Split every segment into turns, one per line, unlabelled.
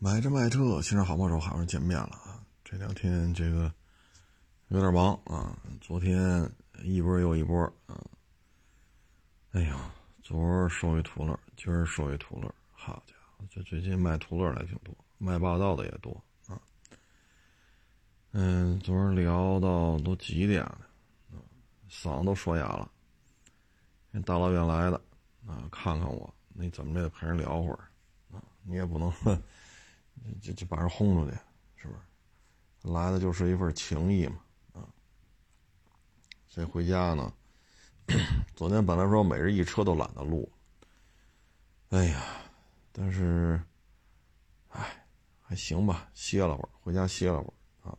买车卖车，新车好帮手，好像见面了啊！这两天这个有点忙啊，昨天一波又一波啊。哎呀，昨儿收一途乐，今儿收一途乐，好家伙，这最近卖途乐的挺多，卖霸道的也多啊。嗯，昨儿聊到都几点了？嗓子都说哑了。大老远来的啊，看看我，你怎么着得陪人聊会儿啊？你也不能。就就把人轰出去，是不是？来的就是一份情谊嘛，啊！所以回家呢，昨天本来说每日一车都懒得录，哎呀，但是，哎，还行吧，歇了会儿，回家歇了会儿啊。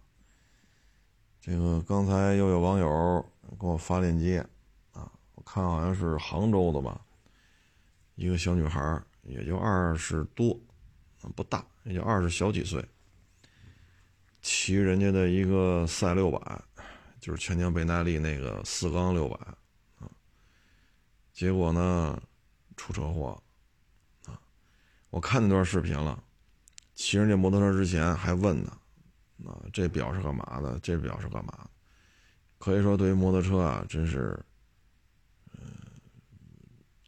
这个刚才又有网友给我发链接，啊，我看好像是杭州的吧，一个小女孩，也就二十多。不大，也就二十小几岁，骑人家的一个赛六百，就是全江倍耐力那个四缸六百啊，结果呢出车祸啊！我看那段视频了，骑人家摩托车之前还问呢，啊，这表是干嘛的？这表是干嘛？可以说对于摩托车啊，真是，嗯，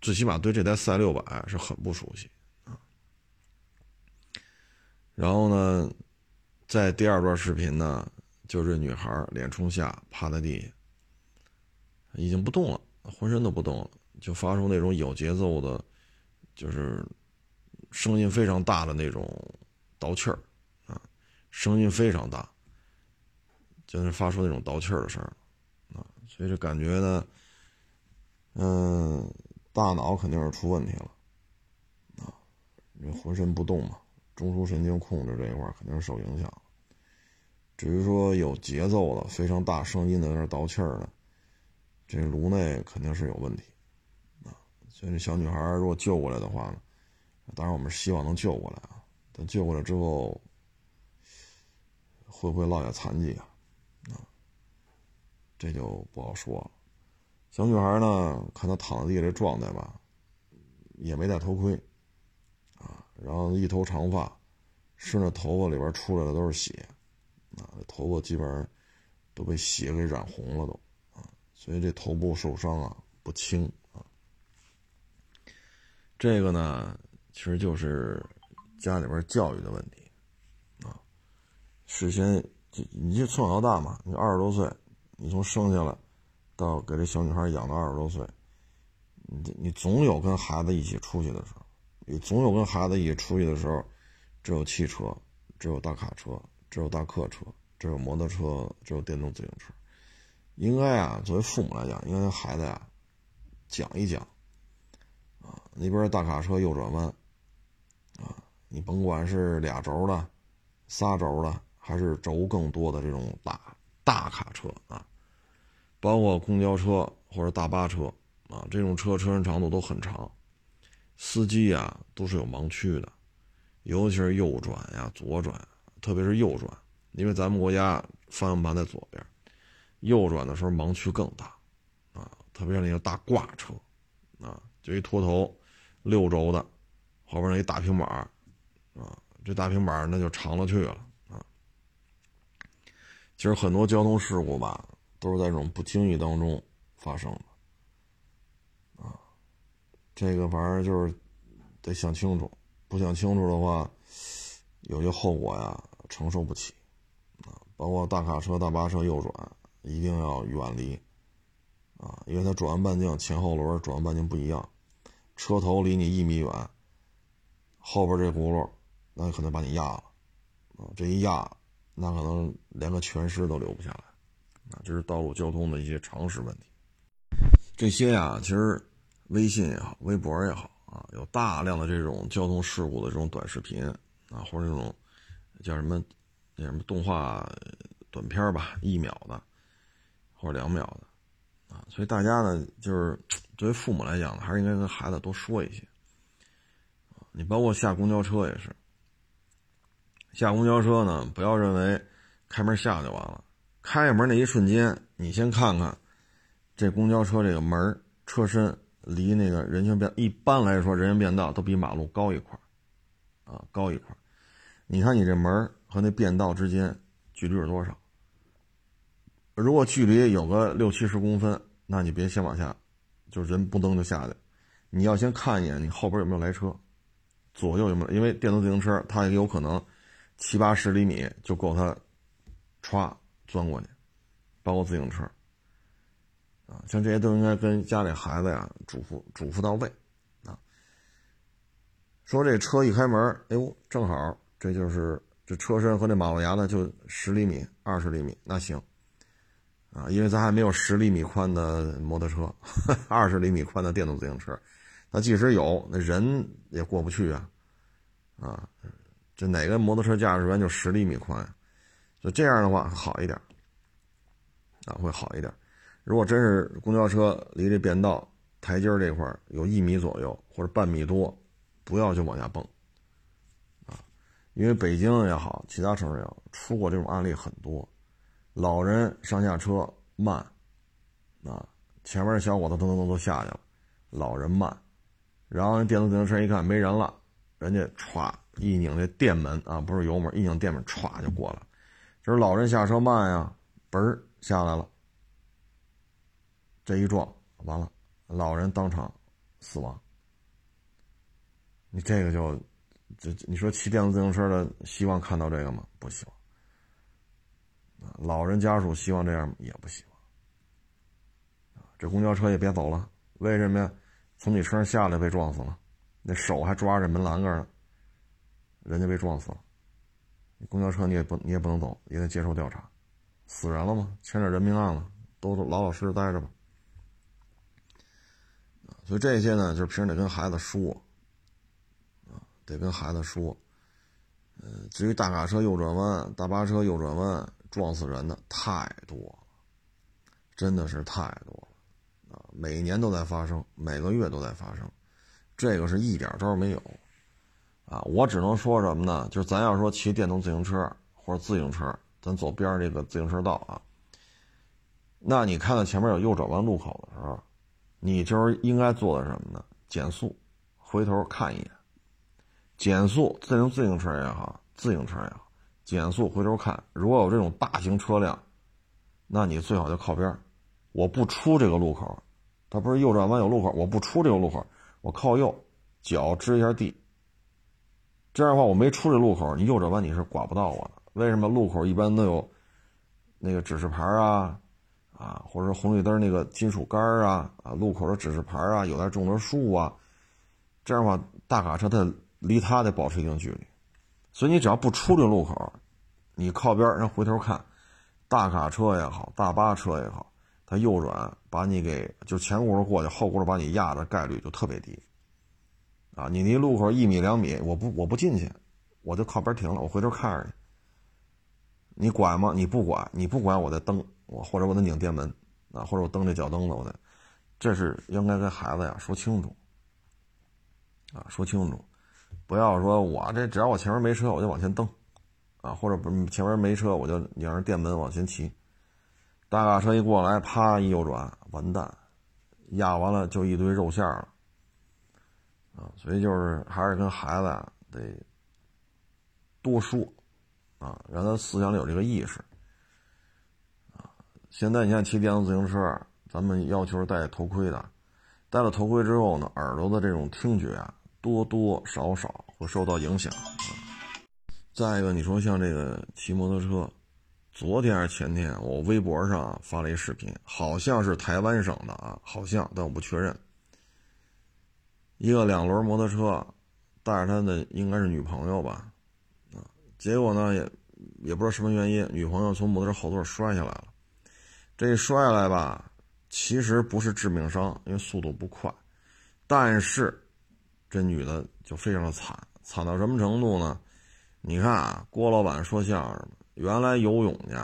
最起码对这台赛六百是很不熟悉。然后呢，在第二段视频呢，就是女孩脸冲下趴在地下，已经不动了，浑身都不动了，就发出那种有节奏的，就是声音非常大的那种倒气儿啊，声音非常大，就是发出那种倒气儿的声啊，所以这感觉呢，嗯，大脑肯定是出问题了啊，你浑身不动嘛。中枢神经控制这一块肯定是受影响。至于说有节奏的、非常大声音的在那倒气儿的，这颅内肯定是有问题啊。所以这小女孩如果救过来的话呢，当然我们希望能救过来啊。但救过来之后，会不会落下残疾啊？啊，这就不好说了。小女孩呢，看她躺在地这状态吧，也没戴头盔。然后一头长发，顺着头发里边出来的都是血，啊，头发基本上都被血给染红了都，啊，所以这头部受伤啊不轻啊。这个呢，其实就是家里边教育的问题，啊，事先就你就从小到大嘛，你二十多岁，你从生下来到给这小女孩养到二十多岁，你你总有跟孩子一起出去的时候。你总有跟孩子一起出去的时候，只有汽车，只有大卡车，只有大客车，只有摩托车，只有电动自行车。应该啊，作为父母来讲，应该跟孩子呀讲一讲啊，那边大卡车右转弯啊，你甭管是俩轴的、仨轴的，还是轴更多的这种大大卡车啊，包括公交车或者大巴车啊，这种车车身长度都很长。司机呀，都是有盲区的，尤其是右转呀、左转，特别是右转，因为咱们国家方向盘在左边，右转的时候盲区更大，啊，特别是那个大挂车，啊，就一拖头，六轴的，后边那一大平板，啊，这大平板那就长了去了，啊，其实很多交通事故吧，都是在这种不经意当中发生的。这个反正就是得想清楚，不想清楚的话，有些后果呀承受不起啊。包括大卡车、大巴车右转，一定要远离啊，因为它转弯半径前后轮转弯半径不一样，车头离你一米远，后边这轱辘那可能把你压了啊。这一压，那可能连个全尸都留不下来啊。这是道路交通的一些常识问题。这些呀，其实。微信也好，微博也好啊，有大量的这种交通事故的这种短视频啊，或者这种叫什么那什么动画短片吧，一秒的或者两秒的啊，所以大家呢，就是 作为父母来讲呢，还是应该跟孩子多说一些啊你包括下公交车也是，下公交车呢，不要认为开门下就完了，开门那一瞬间，你先看看这公交车这个门车身。离那个人行变一般来说，人行变道都比马路高一块啊，高一块你看你这门和那便道之间距离是多少？如果距离有个六七十公分，那你别先往下，就人不蹬就下去，你要先看一眼你后边有没有来车，左右有没有，因为电动自行车它也有可能七八十厘米就够它歘钻过去，包括自行车。啊，像这些都应该跟家里孩子呀嘱咐嘱咐到位，啊，说这车一开门，哎呦，正好这就是这车身和这马路牙子就十厘米、二十厘米，那行，啊，因为咱还没有十厘米宽的摩托车，二十厘米宽的电动自行车，那即使有，那人也过不去啊，啊，这哪个摩托车驾驶员就十厘米宽，就这样的话好一点，啊，会好一点。如果真是公交车离这便道台阶这块有一米左右或者半米多，不要就往下蹦，啊，因为北京也好，其他城市也好，出过这种案例很多，老人上下车慢，啊，前面小伙子噔噔噔都下去了，老人慢，然后电动自行车一看没人了，人家歘一拧这电门啊，不是油门，一拧电门歘就过来了，就是老人下车慢呀，嘣儿下来了。这一撞完了，老人当场死亡。你这个就，这你说骑电动自行车的希望看到这个吗？不希望。老人家属希望这样也不希望。这公交车也别走了，为什么呀？从你车上下来被撞死了，那手还抓着门栏杆呢，人家被撞死了。公交车你也不你也不能走，也得接受调查，死人了吗？牵扯人命案了，都老老实实待着吧。所以这些呢，就是平时得跟孩子说，啊，得跟孩子说。嗯，至于大卡车右转弯、大巴车右转弯撞死人的太多了，真的是太多了，啊，每年都在发生，每个月都在发生，这个是一点招没有，啊，我只能说什么呢？就是咱要说骑电动自行车或者自行车，咱走边上这个自行车道啊，那你看到前面有右转弯路口的时候。你就是应该做的什么呢？减速，回头看一眼。减速，自行自行车也好，自行车也好，减速回头看。如果有这种大型车辆，那你最好就靠边我不出这个路口，它不是右转弯有路口，我不出这个路口，我靠右，脚支一下地。这样的话，我没出这路口，你右转弯你是刮不到我的。为什么？路口一般都有那个指示牌啊。啊，或者说红绿灯那个金属杆啊，啊，路口的指示牌啊，有点种的树啊，这样的话，大卡车它离它得保持一定距离，所以你只要不出这路口，你靠边，然后回头看，大卡车也好，大巴车也好，它右转把你给就前轱辘过去，后轱辘把你压的概率就特别低。啊，你离路口一米两米，我不我不进去，我就靠边停了，我回头看着你。你管吗？你不管，你不管，我再蹬。我或者我得拧电门，啊，或者我蹬这脚蹬子，我得，这是应该跟孩子呀说清楚，啊，说清楚，不要说我这只要我前面没车我就往前蹬，啊，或者不前面没车我就拧着电门往前骑，大卡车一过来，啪一右转，完蛋，压完了就一堆肉馅了，啊，所以就是还是跟孩子啊得多说，啊，让他思想里有这个意识。现在你像骑电动自行车，咱们要求是戴头盔的。戴了头盔之后呢，耳朵的这种听觉啊，多多少少会受到影响。再一个，你说像这个骑摩托车，昨天还是前天，我微博上发了一视频，好像是台湾省的啊，好像，但我不确认。一个两轮摩托车，带着他的应该是女朋友吧，啊，结果呢也也不知道什么原因，女朋友从摩托车后座摔下来了。这一摔下来吧，其实不是致命伤，因为速度不快，但是这女的就非常的惨，惨到什么程度呢？你看啊，郭老板说相声，原来游泳去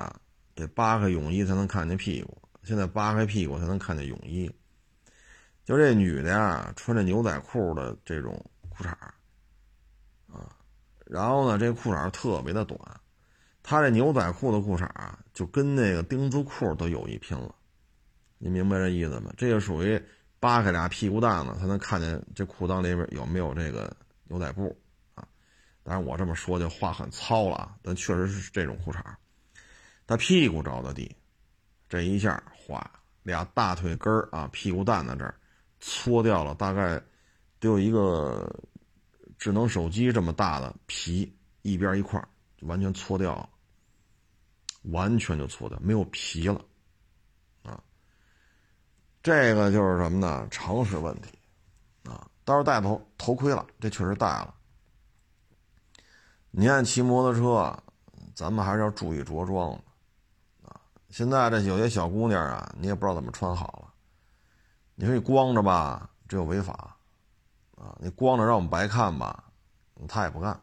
得扒开泳衣才能看见屁股，现在扒开屁股才能看见泳衣。就这女的呀，穿着牛仔裤的这种裤衩啊，然后呢，这裤衩特别的短。他这牛仔裤的裤衩啊，就跟那个丁字裤都有一拼了，你明白这意思吗？这个属于扒开俩屁股蛋子，才能看见这裤裆里边有没有这个牛仔布啊。但是我这么说就话很糙了，但确实是这种裤衩他屁股着的地，这一下哗，俩大腿根啊，屁股蛋子这儿搓掉了，大概得有一个智能手机这么大的皮，一边一块就完全搓掉了，完全就错掉，没有皮了。啊这个就是什么呢？常识问题，啊，到时候戴头头盔了，这确实戴了。你看骑摩托车，咱们还是要注意着装，啊，现在这有些小姑娘啊，你也不知道怎么穿好了。你说你光着吧，这又违法，啊，你光着让我们白看吧，他也不干。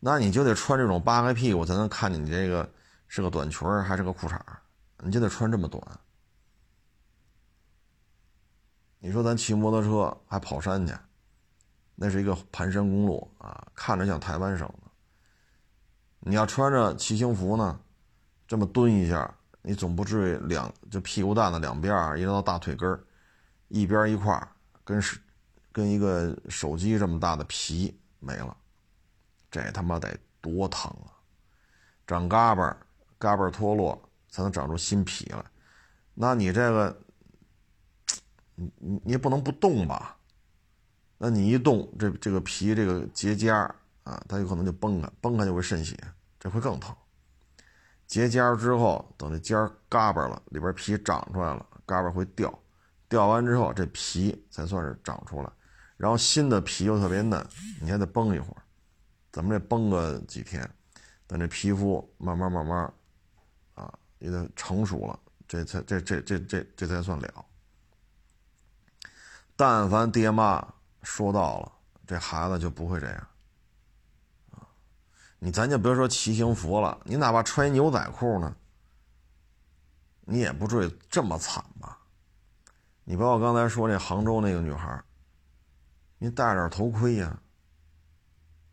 那你就得穿这种扒开屁股才能看见你这个是个短裙还是个裤衩你就得穿这么短。你说咱骑摩托车还跑山去，那是一个盘山公路啊，看着像台湾省的。你要穿着骑行服呢，这么蹲一下，你总不至于两就屁股蛋子两边一直到大腿根，一边一块跟是跟一个手机这么大的皮没了，这他妈得多疼啊！长嘎巴，嘎巴脱落才能长出新皮来，那你这个。你你也不能不动吧？那你一动，这这个皮这个结痂啊，它有可能就崩开，崩开就会渗血，这会更疼。结痂之后，等这尖儿嘎巴了，里边皮长出来了，嘎巴会掉，掉完之后这皮才算是长出来，然后新的皮又特别嫩，你还得绷一会儿，怎么得绷个几天，等这皮肤慢慢慢慢啊，也得成熟了，这才这这这这这才算了。但凡爹妈说到了，这孩子就不会这样，你咱就别说骑行服了，你哪怕穿牛仔裤呢，你也不至于这么惨吧？你包括刚才说那杭州那个女孩，你戴点头盔呀，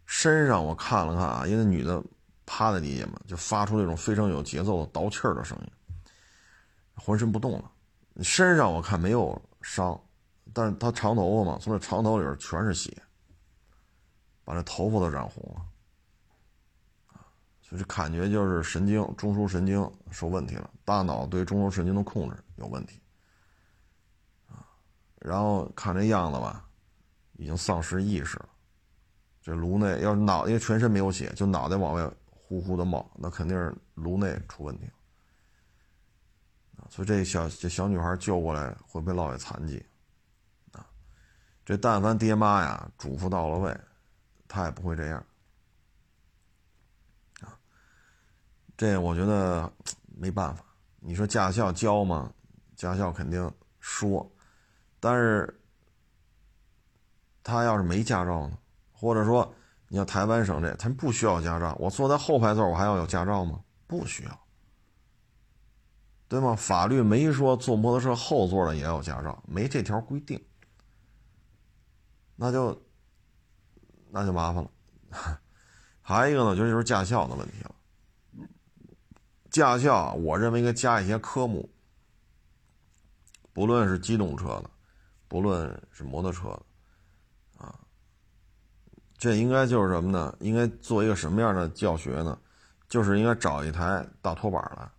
身上我看了看啊，因为女的趴在底下嘛，就发出那种非常有节奏的倒气儿的声音，浑身不动了，身上我看没有伤。但是他长头发嘛，从这长头里边全是血，把这头发都染红了，啊，就是感觉就是神经中枢神经受问题了，大脑对中枢神经的控制有问题，然后看这样子吧，已经丧失意识了，这颅内要是脑，因为全身没有血，就脑袋往外呼呼的冒，那肯定是颅内出问题了，所以这小这小女孩救过来会不会落下残疾？这但凡爹妈呀嘱咐到了位，他也不会这样，啊，这我觉得没办法。你说驾校教吗？驾校肯定说，但是他要是没驾照呢？或者说，你像台湾省这，他们不需要驾照。我坐在后排座，我还要有驾照吗？不需要，对吗？法律没说坐摩托车后座的也要有驾照，没这条规定。那就那就麻烦了，还有一个呢，就是就是驾校的问题了。驾校，我认为应该加一些科目，不论是机动车的，不论是摩托车的，这应该就是什么呢？应该做一个什么样的教学呢？就是应该找一台大拖板来，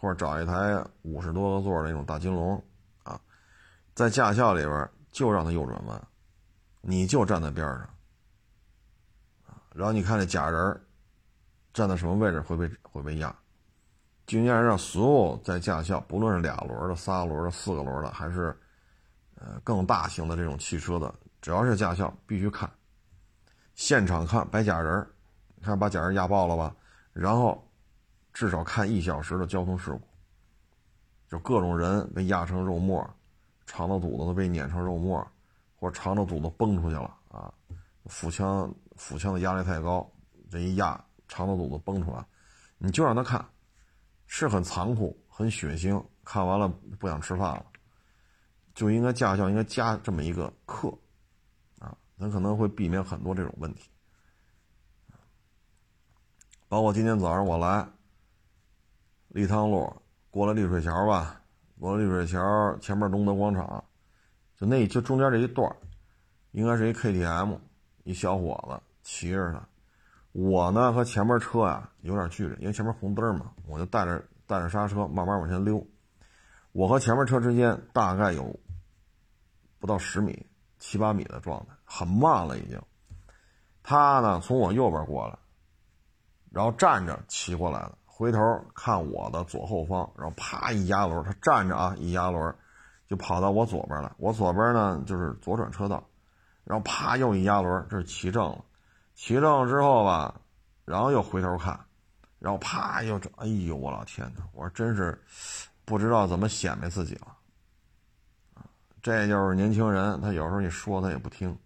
或者找一台五十多个座的那种大金龙，啊，在驾校里边就让它右转弯。你就站在边上，然后你看那假人站在什么位置会被会被压，就应该让所有在驾校，不论是俩轮的、仨轮的、四个轮的，还是呃更大型的这种汽车的，只要是驾校必须看，现场看摆假人看把假人压爆了吧，然后至少看一小时的交通事故，就各种人被压成肉沫，肠子肚子都被碾成肉沫。或者肠子肚子崩出去了啊，腹腔腹腔的压力太高，这一压肠子肚子崩出来，你就让他看，是很残酷、很血腥，看完了不想吃饭了，就应该驾校应该加这么一个课，很，可能会避免很多这种问题，包括今天早上我来立汤路过了丽水桥吧，过了丽水桥前面东德广场。就那就中间这一段应该是一 KTM，一小伙子骑着它，我呢和前面车呀有点距离，因为前面红灯嘛，我就带着带着刹车慢慢往前溜。我和前面车之间大概有不到十米、七八米的状态，很慢了已经。他呢从我右边过来，然后站着骑过来了，回头看我的左后方，然后啪一压轮，他站着啊一压轮，就跑到我左边了。我左边呢就是左转车道，然后啪又一压轮，这是骑正了。骑正了之后吧，然后又回头看，然后啪又这，哎呦我老天哪！我说真是不知道怎么显摆自己了，这就是年轻人，他有时候你说他也不听，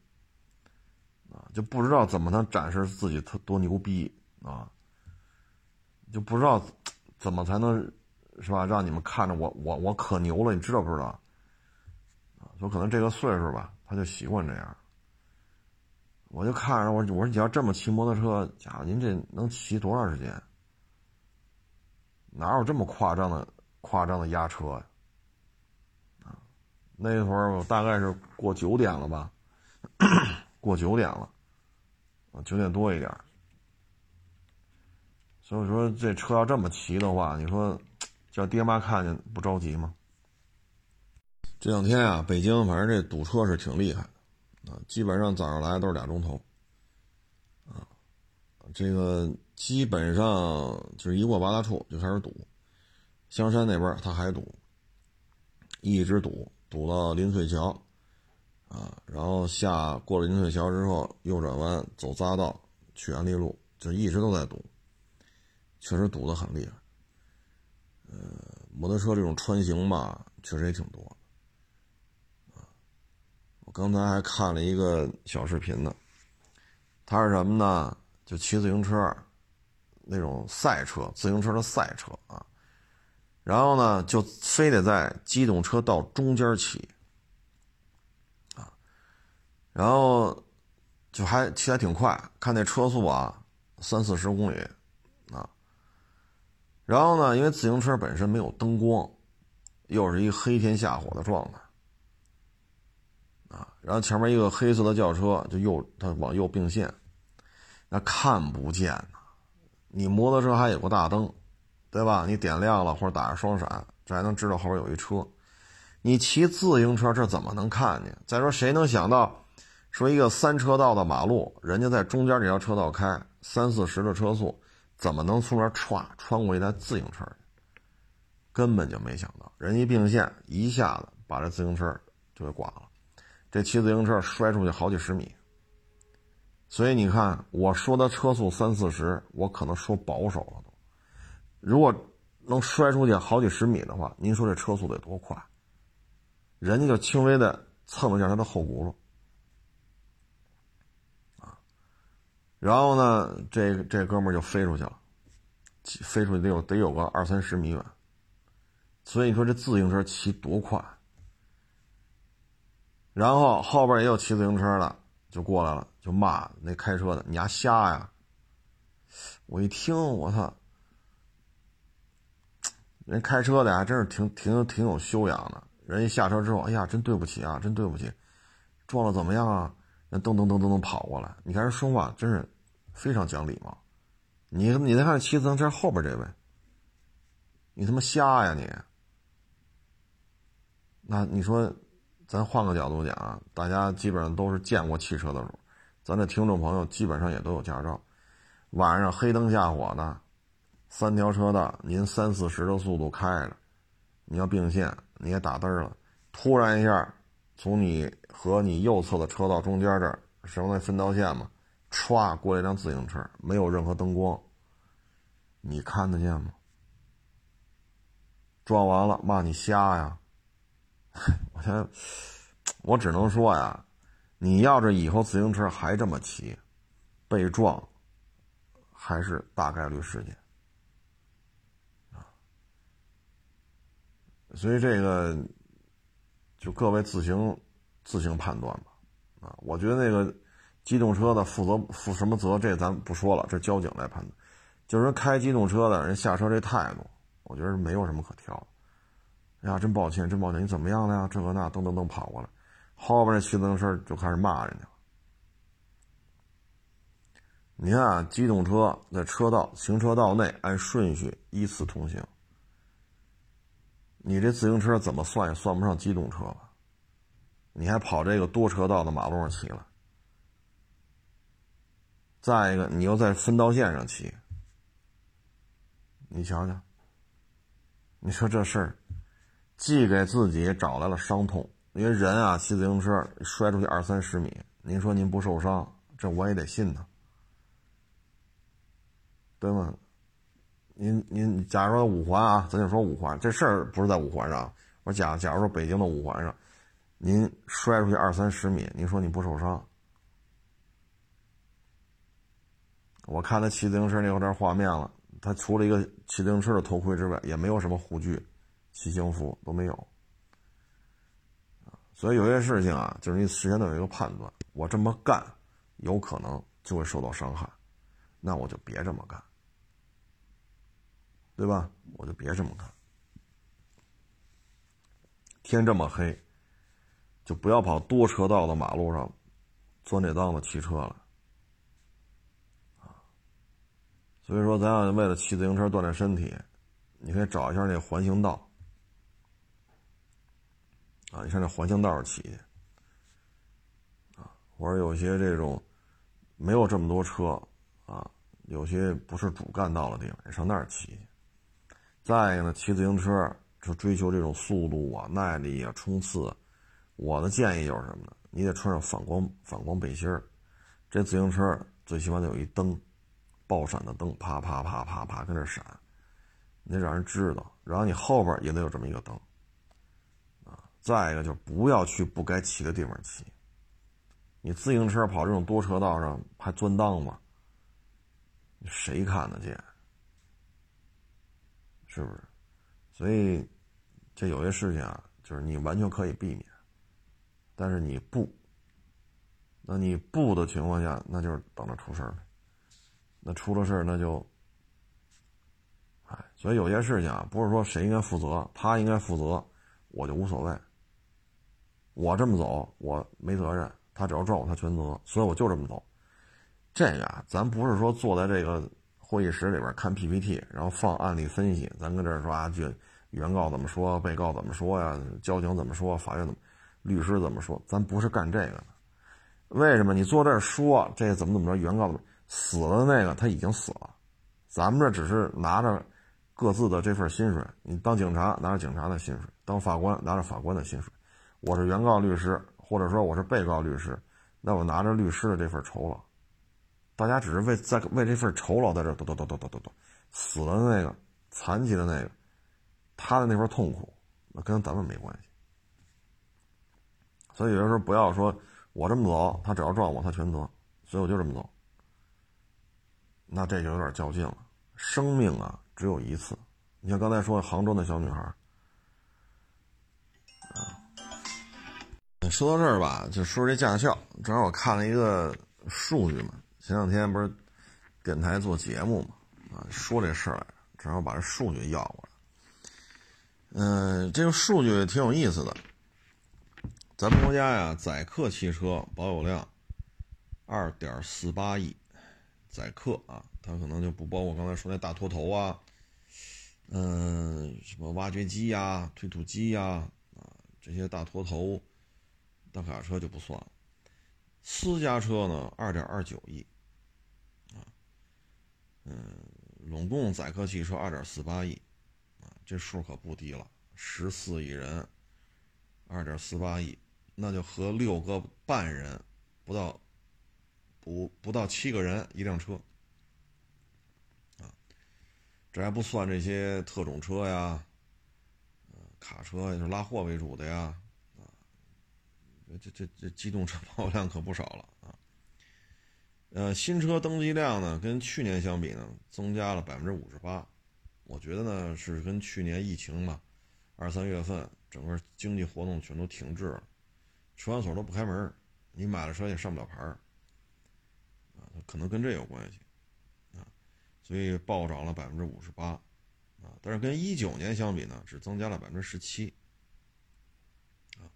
就不知道怎么能展示自己特多牛逼啊，就不知道怎么才能是吧，让你们看着我我我可牛了，你知道不知道？啊，有可能这个岁数吧，他就习惯这样。我就看着我，我说你要这么骑摩托车，家伙，您这能骑多长时间？哪有这么夸张的、夸张的压车呀？啊，那会儿我大概是过九点了吧，过九点了，九点多一点。所以说这车要这么骑的话，你说叫爹妈看见不着急吗？这两天啊，北京反正这堵车是挺厉害的。啊，基本上早上来都是俩钟头，啊，这个基本上就是一过八大处就开始堵，香山那边他还堵，一直堵堵到临翠桥，啊，然后下过了临翠桥之后右转弯走匝道去安利路，就一直都在堵，确实堵得很厉害。呃，摩托车这种穿行吧，确实也挺多。我刚才还看了一个小视频呢，他是什么呢？就骑自行车，那种赛车，自行车的赛车啊。然后呢，就非得在机动车道中间骑，然后就还骑还挺快，看那车速啊，三四十公里，啊。然后呢，因为自行车本身没有灯光，又是一黑天下火的状态。啊，然后前面一个黑色的轿车就右，它往右并线，那看不见呐。你摩托车还有个大灯，对吧？你点亮了或者打着双闪，这还能知道后边有一车。你骑自行车这怎么能看见？再说谁能想到，说一个三车道的马路，人家在中间这条车道开三四十的车速，怎么能从那歘穿过一台自行车？根本就没想到，人一并线，一下子把这自行车就给刮了。这骑自行车摔出去好几十米，所以你看，我说的车速三四十，我可能说保守了都。如果能摔出去好几十米的话，您说这车速得多快？人家就轻微的蹭了一下他的后轱辘，啊，然后呢，这这哥们就飞出去了，飞出去得有得有个二三十米远，所以你说这自行车骑多快？然后后边也有骑自行车的，就过来了，就骂那开车的：“你丫瞎呀！”我一听，我操，人开车的还真是挺挺挺有修养的。人一下车之后，哎呀，真对不起啊，真对不起，撞了怎么样啊？那噔噔噔噔噔跑过来，你看人说话真是非常讲礼貌。你你再看骑自行车后边这位，你他妈瞎呀你？那你说？咱换个角度讲啊，大家基本上都是见过汽车的主，咱的听众朋友基本上也都有驾照。晚上黑灯瞎火的，三条车道，您三四十的速度开着，你要并线，你也打灯了，突然一下，从你和你右侧的车道中间这儿，什么那分道线嘛，歘过来一辆自行车，没有任何灯光，你看得见吗？撞完了骂你瞎呀！我先，我只能说呀，你要是以后自行车还这么骑，被撞还是大概率事件。所以这个就各位自行自行判断吧啊。我觉得那个机动车的负责负什么责，这咱不说了，这交警来判断。就是开机动车的人下车这态度，我觉得没有什么可挑。哎呀，真抱歉，真抱歉，你怎么样了呀？这个那，噔噔噔跑过来，后边那骑自行车就开始骂人家。你看，机动车在车道、行车道内按顺序依次通行。你这自行车怎么算也算不上机动车吧？你还跑这个多车道的马路上骑了？再一个，你又在分道线上骑，你瞧瞧，你说这事儿，既给自己找来了伤痛，因为人啊，骑自行车摔出去二三十米，您说您不受伤，这我也得信呢，对吗？您您假如说五环啊，咱就说五环，这事儿不是在五环上。我假假如说北京的五环上，您摔出去二三十米，您说你不受伤？我看他骑自行车那有点画面了，他除了一个骑自行车的头盔之外，也没有什么护具、骑行服都没有。所以有些事情啊，就是你事先都有一个判断，我这么干有可能就会受到伤害，那我就别这么干。对吧？我就别这么干。天这么黑，就不要跑多车道的马路上钻这裆子骑车了。啊，所以说，咱要为了骑自行车锻炼身体，你可以找一下那环形道。啊，你上那环形道上骑去。啊，或者有些这种没有这么多车啊，有些不是主干道的地方，你上那儿骑去。再一个呢，骑自行车就追求这种速度啊、耐力啊、冲刺。我的建议就是什么呢？你得穿上反光反光背心儿，这自行车最起码得有一灯，爆闪的灯，啪啪啪啪啪跟这闪，你得让人知道。然后你后边也得有这么一个灯啊。再一个就不要去不该骑的地方骑。你自行车跑这种多车道上还钻裆子，谁看得见？是不是？所以，这有些事情啊，就是你完全可以避免，但是你不，那你不的情况下，那就是等着出事儿那出了事儿，那就，哎，所以有些事情啊，不是说谁应该负责，他应该负责，我就无所谓。我这么走，我没责任，他只要撞我，他全责，所以我就这么走。这个啊，咱不是说坐在这个。会议室里边看 PPT，然后放案例分析。咱跟这儿说啊，就原告怎么说，被告怎么说呀？交警怎么说？法院怎么？律师怎么说？咱不是干这个的。为什么你坐这儿说这怎么怎么着？原告死了那个他已经死了，咱们这只是拿着？各自的这份薪水。你当警察拿着？警察的薪水，当法官拿着？法官的薪水。我是原告律师，或者说我是被告律师，那我拿着？律师的这份酬劳。大家只是为在为这份酬劳在这，嘟嘟嘟嘟嘟嘟嘟，死了那个，残疾的那个，他的那份痛苦，那跟咱们没关系。所以有的时候不要说我这么走，他只要撞我，他全责，所以我就这么走。那这就有点较劲了。生命啊，只有一次。你像刚才说杭州那小女孩，啊，说到这儿吧，就说这驾校，正好我看了一个数据嘛。前两天不是电台做节目嘛，啊，说这事儿来着，正好把这数据要过来。嗯，这个数据挺有意思的。咱们国家呀，载客汽车保有量二点四八亿，载客啊，它可能就不包括刚才说那大拖头啊，嗯，什么挖掘机呀、推土机呀啊这些大拖头、大卡车就不算了。私家车呢，二点二九亿。啊嗯，拢共载客汽车二点四八亿，啊，这数可不低了，十四亿人，二点四八亿，那就和六个半人不到，不不到七个人一辆车，啊，这还不算这些特种车呀，卡车也是拉货为主的呀，啊，这这这机动车保有量可不少了啊。呃，新车登记量呢，跟去年相比呢，增加了百分之五十八。我觉得呢，是跟去年疫情嘛，二三月份整个经济活动全都停滞了，车管所都不开门，你买了车也上不了牌儿，啊，可能跟这有关系，啊，所以暴涨了百分之五十八，啊，但是跟一九年相比呢，只增加了百分之十七，啊，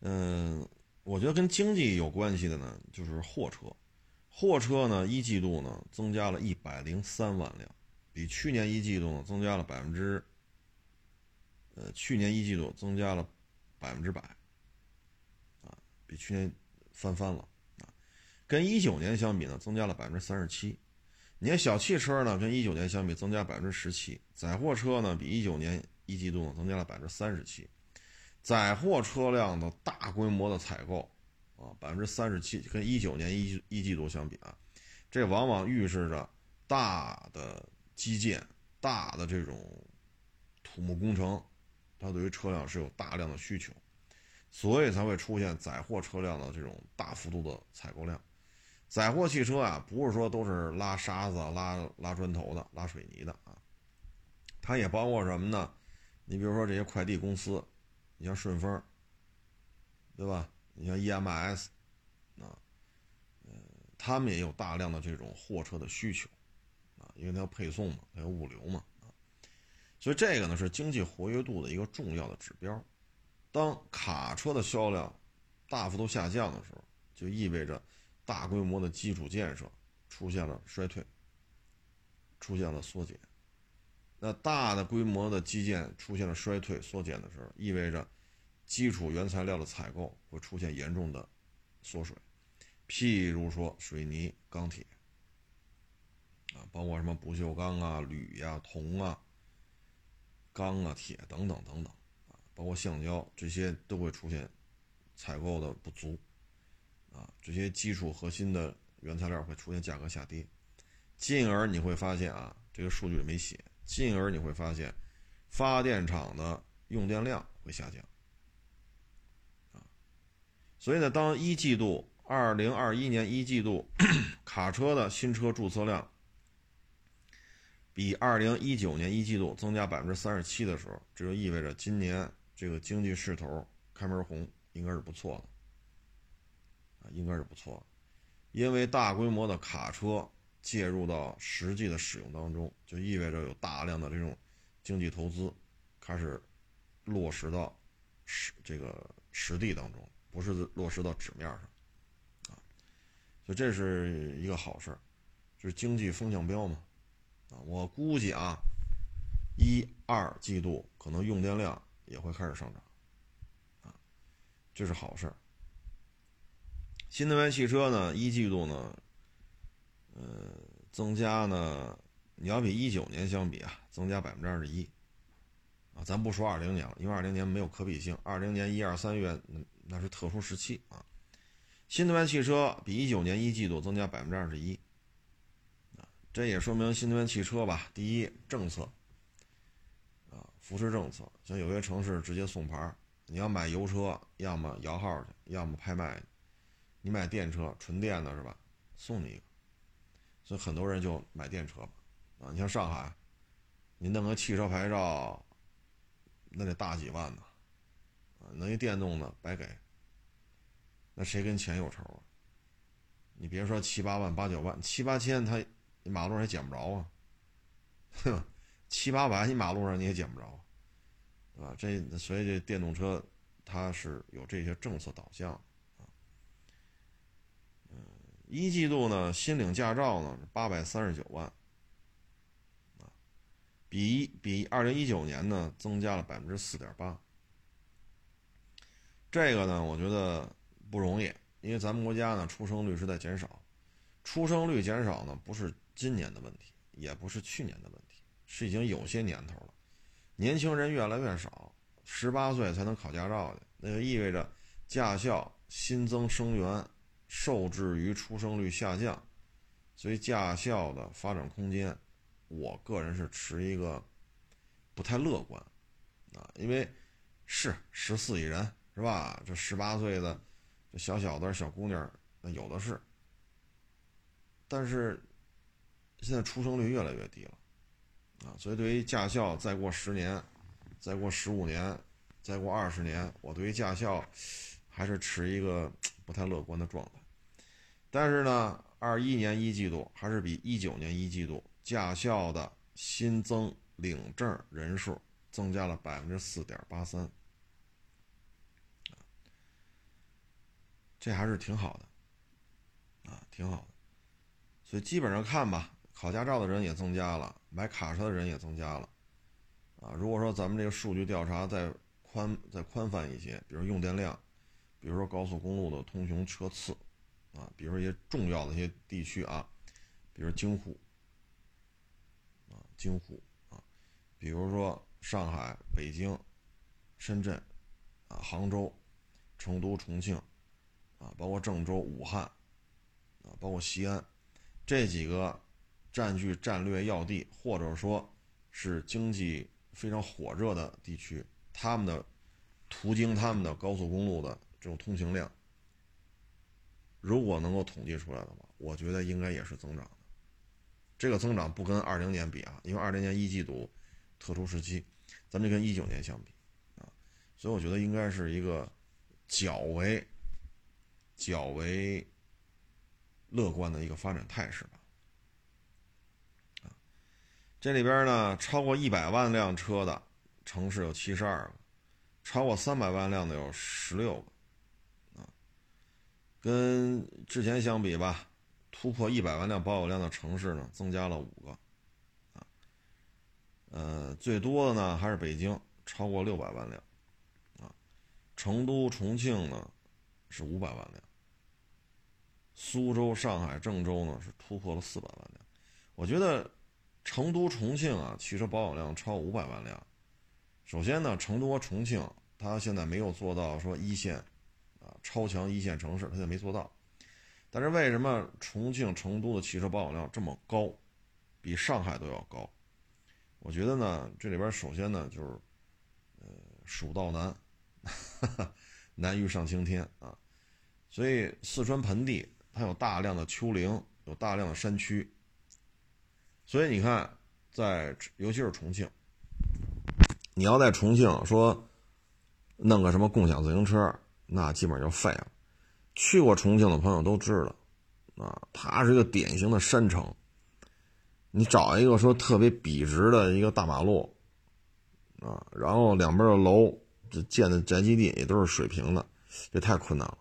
嗯，我觉得跟经济有关系的呢，就是货车。货车呢，一季度呢增加了一百零三万辆，比去年一季度呢增加了百分之，呃，去年一季度增加了百分之百，比去年翻番了啊，跟一九年相比呢，增加了百分之三十七。你看小汽车呢，跟一九年相比增加百分之十七，载货车呢比一九年一季度呢增加了百分之三十七，载货车辆的大规模的采购啊，百分之三十七，跟一九年一一季度相比啊，这往往预示着大的基建、大的这种土木工程，它对于车辆是有大量的需求，所以才会出现载货车辆的这种大幅度的采购量。载货汽车啊，不是说都是拉沙子、拉拉砖头的、拉水泥的啊，它也包括什么呢？你比如说这些快递公司，你像顺丰，对吧？你像 EMS，啊，嗯，他们也有大量的这种货车的需求，啊，因为它要配送嘛，它要物流嘛，啊，所以这个呢是经济活跃度的一个重要的指标。当卡车的销量大幅度下降的时候，就意味着。大规模的基础建设出现了衰退，出现了缩减。那大的规模的基建出现了衰退、缩减的时候，意味着基础原材料的采购会出现严重的缩水。譬如说水泥、钢铁啊，包括什么不锈钢啊、铝呀、铜啊、钢啊、铁等等等等，包括橡胶这些都会出现采购的不足。啊，这些基础核心的原材料会出现价格下跌，进而你会发现啊，这个数据没写，进而你会发现，发电厂的用电量会下降。啊，所以呢，当一季度二零二一年一季度卡车的新车注册量比二零一九年一季度增加百分之三十七的时候，这就意味着今年这个经济势头开门红，应该是不错的。应该是不错，因为大规模的卡车介入到实际的使用当中，就意味着有大量的这种经济投资开始落实到实这个实地当中，不是落实到纸面上啊，所以这是一个好事儿，就是经济风向标嘛啊，我估计啊，一二季度可能用电量也会开始上涨啊，这是好事。新能源汽车呢，一季度呢，呃，增加呢，你要比一九年相比啊，增加百分之二十一，啊，咱不说二零年了，因为二零年没有可比性，二零年一二三月那那是特殊时期啊。新能源汽车比一九年一季度增加百分之二十一，啊，这也说明新能源汽车吧，第一政策，扶持政策，像有些城市直接送牌，你要买油车，要么摇号去，要么拍卖。你买电车，纯电的是吧？送你一个，所以很多人就买电车吧。啊，你像上海，你弄个汽车牌照，那得大几万呢。啊，弄一电动的白给。那谁跟钱有仇啊？你别说七八万、八九万，七八千，他马路上也捡不着啊。哼，七八百你马路上你也捡不着，对吧？这所以这电动车它是有这些政策导向。一季度呢，新领驾照呢是八百三十九万，啊，比比二零一九年呢增加了百分之四点八。这个呢，我觉得不容易，因为咱们国家呢出生率是在减少，出生率减少呢不是今年的问题，也不是去年的问题，是已经有些年头了，年轻人越来越少，十八岁才能考驾照的，那就意味着驾校新增生源。受制于出生率下降，所以驾校的发展空间，我个人是持一个不太乐观啊，因为是十四亿人是吧？这十八岁的这小小的小姑娘那有的是，但是现在出生率越来越低了啊，所以对于驾校再过十年、再过十五年、再过二十年，我对于驾校还是持一个不太乐观的状态。但是呢，二一年一季度还是比一九年一季度驾校的新增领证人数增加了百分之四点八三，这还是挺好的，啊，挺好的。所以基本上看吧，考驾照的人也增加了，买卡车的人也增加了，啊，如果说咱们这个数据调查再宽再宽泛一些，比如用电量，比如说高速公路的通行车次，啊，比如说一些重要的一些地区啊，比如京沪，啊，京沪啊，比如说上海、北京、深圳，啊，杭州、成都、重庆，啊，包括郑州、武汉，啊，包括西安。这几个占据战略要地，或者说是经济非常火热的地区，他们的途经他们的高速公路的这种通行量，如果能够统计出来的话，我觉得应该也是增长的。这个增长不跟二零年比啊，因为二零年一季度特殊时期，咱们就跟一九年相比啊，所以我觉得应该是一个较为较为。乐观的一个发展态势吧，这里边呢，超过一百万辆车的城市有七十二个，超过三百万辆的有十六个，啊，跟之前相比吧，突破一百万辆保有量的城市呢，增加了五个，啊，呃，最多的呢还是北京，超过六百万辆，啊，成都、重庆呢是五百万辆。苏州、上海、郑州呢是突破了四百万辆，我觉得成都、重庆啊，汽车保有量超五百万辆。首先呢，成都和重庆它现在没有做到说一线啊超强一线城市，它就没做到。但是为什么重庆、成都的汽车保有量这么高，比上海都要高？我觉得呢，这里边首先呢就是呃蜀道难，难于上青天啊，所以四川盆地。它有大量的丘陵，有大量的山区，所以你看，在尤其是重庆，你要在重庆说弄个什么共享自行车，那基本上就废了。去过重庆的朋友都知道，啊，它是一个典型的山城。你找一个说特别笔直的一个大马路，啊，然后两边的楼建的宅基地也都是水平的，这太困难了，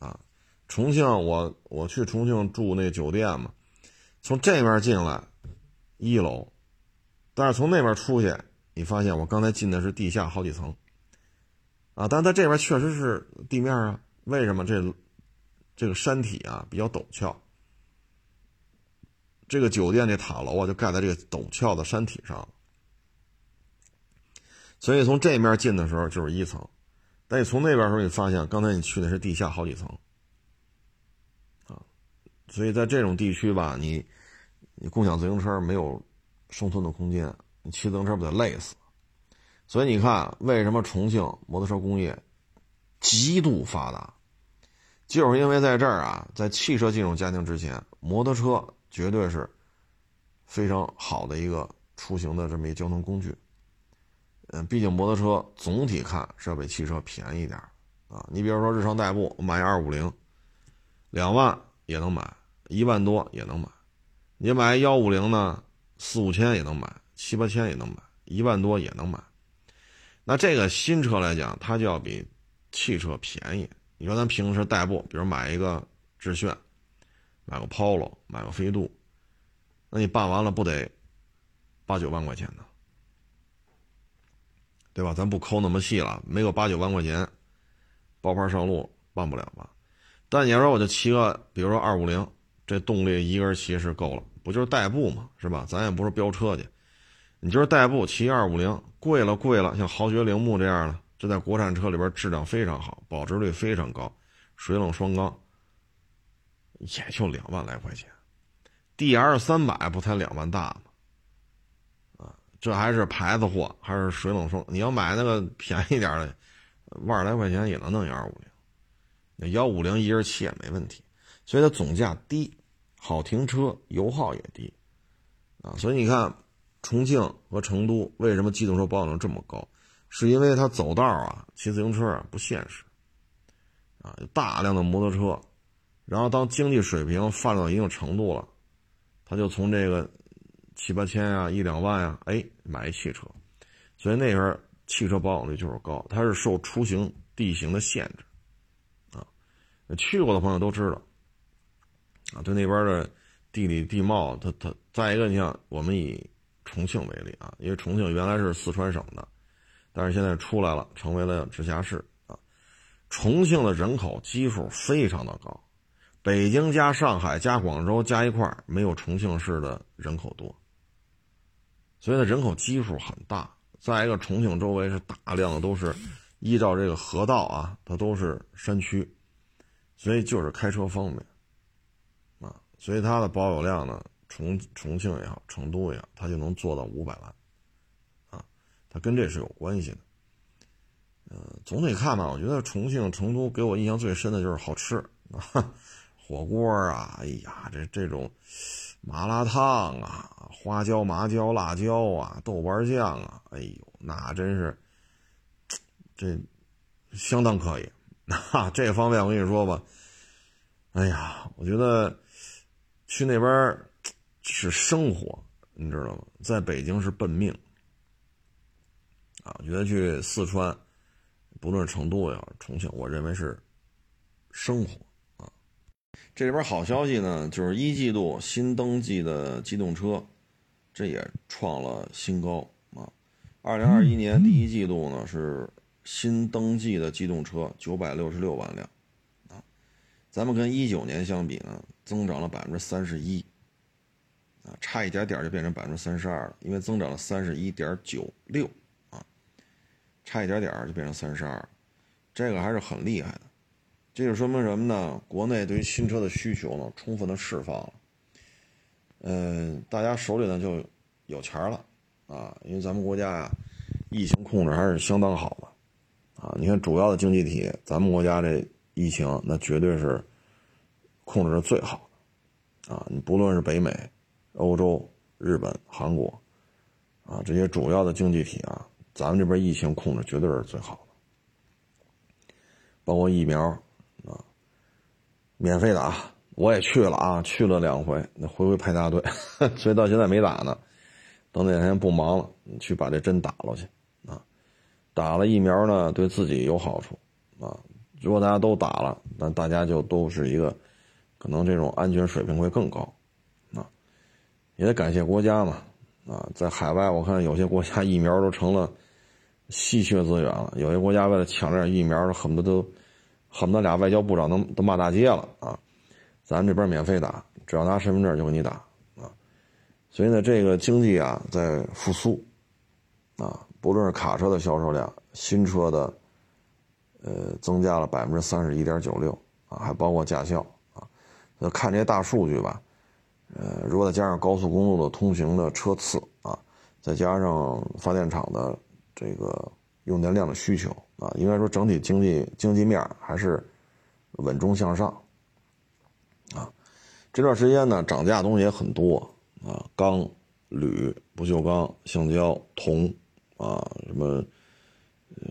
啊。重庆，我我去重庆住那酒店嘛，从这边进来一楼，但是从那边出去，你发现我刚才进的是地下好几层，啊，但它这边确实是地面啊。为什么这这个山体啊比较陡峭？这个酒店这塔楼啊就盖在这个陡峭的山体上，所以从这面进的时候就是一层，但你从那边时候你发现刚才你去的是地下好几层。所以在这种地区吧，你你共享自行车没有生存的空间，你骑自行车不得累死？所以你看，为什么重庆摩托车工业极度发达，就是因为在这儿啊，在汽车进入家庭之前，摩托车绝对是非常好的一个出行的这么一交通工具。嗯，毕竟摩托车总体看是要比汽车便宜点啊。你比如说日常代步，买二五零，两万也能买。一万多也能买，你买幺五零呢，四五千也能买，七八千也能买，一万多也能买。那这个新车来讲，它就要比汽车便宜。你说咱平时代步，比如买一个致炫，买个 Polo，买个飞度，那你办完了不得八九万块钱呢？对吧？咱不抠那么细了，没有八九万块钱，包牌上路办不了吧？但你要说我就骑个，比如说二五零。这动力一个人骑是够了，不就是代步嘛，是吧？咱也不是飙车去，你就是代步骑二五零，贵了贵了，像豪爵铃木这样的，这在国产车里边质量非常好，保值率非常高，水冷双缸，也就两万来块钱，D R 三百不才两万大吗？啊，这还是牌子货，还是水冷双？你要买那个便宜点的，万来块钱也能弄一二五零，那幺五零一人骑也没问题。所以它总价低，好停车，油耗也低，啊，所以你看，重庆和成都为什么机动车保有量这么高？是因为它走道啊，骑自行车啊不现实，啊，有大量的摩托车，然后当经济水平发展到一定程度了，他就从这个七八千啊，一两万啊，哎，买一汽车，所以那边汽车保有率就是高，它是受出行地形的限制，啊，去过的朋友都知道。啊，对那边的地理地貌，它它再一个，你像我们以重庆为例啊，因为重庆原来是四川省的，但是现在出来了，成为了直辖市啊。重庆的人口基数非常的高，北京加上海加广州加一块没有重庆市的人口多，所以呢人口基数很大。再一个，重庆周围是大量的都是依照这个河道啊，它都是山区，所以就是开车方便，所以它的保有量呢，重重庆也好，成都也好，它就能做到五百万啊，它跟这是有关系的。呃，总体看吧，我觉得重庆、成都给我印象最深的就是好吃啊，火锅啊，哎呀，这这种。麻辣烫啊，花椒、麻椒、辣椒啊，豆瓣酱啊，哎呦，那真是这相当可以。哈，这方面我跟你说吧，哎呀，我觉得去那边是生活，你知道吗？在北京是奔命啊。我觉得去四川，不论成都呀，重庆，我认为是生活啊。这里边好消息呢，就是一季度新登记的机动车，这也创了新高啊！二零二一年第一季度呢是新登记的机动车九百六十六万辆，咱们跟一九年相比呢，增长了百分之三十一啊，差一点点就变成百分之三十二了，因为增长了三十一点九六啊，差一点点就变成三十二，这个还是很厉害的。这就说明什么呢？国内对于新车的需求呢，充分的释放了。嗯，大家手里呢就有钱了啊，因为咱们国家呀，疫情控制还是相当好的啊。你看主要的经济体，咱们国家这疫情那绝对是控制的最好的啊。你不论是北美、欧洲、日本、韩国啊这些主要的经济体啊，咱们这边疫情控制绝对是最好的，包括疫苗啊。免费打，我也去了啊，去了两回，那回回排大队，所以到现在没打呢。等哪天不忙了，你去把这针打了去啊。打了疫苗呢，对自己有好处啊。如果大家都打了，那大家就都是一个，可能这种安全水平会更高啊。也得感谢国家嘛啊，在海外我看有些国家疫苗都成了稀缺资源了，有些国家为了抢这点疫苗，恨不得都。恨不得俩外交部长都都骂大街了啊！咱这边免费打，只要拿身份证就给你打啊！所以呢，这个经济啊在复苏啊，不论是卡车的销售量，新车的呃增加了百分之三十一点九六啊，还包括驾校啊。那看这些大数据吧，呃，如果再加上高速公路的通行的车次啊，再加上发电厂的这个用电量的需求。啊，应该说整体经济经济面还是稳中向上，啊，这段时间呢涨价东西也很多啊，钢、铝、不锈钢、橡胶、铜啊，什么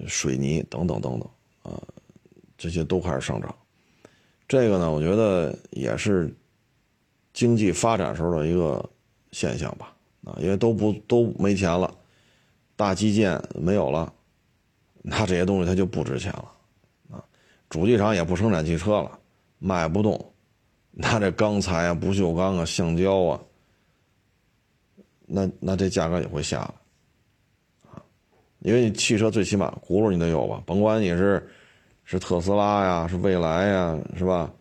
水泥等等等等啊，这些都开始上涨。这个呢，我觉得也是经济发展时候的一个现象吧，啊，因为都不都没钱了，大基建没有了。那这些东西它就不值钱了，啊，主机厂也不生产汽车了，卖不动，那这钢材啊、不锈钢啊、橡胶啊，那那这价格也会下来，因为你汽车最起码轱辘你得有吧，甭管你是是特斯拉呀、是蔚来呀，是吧？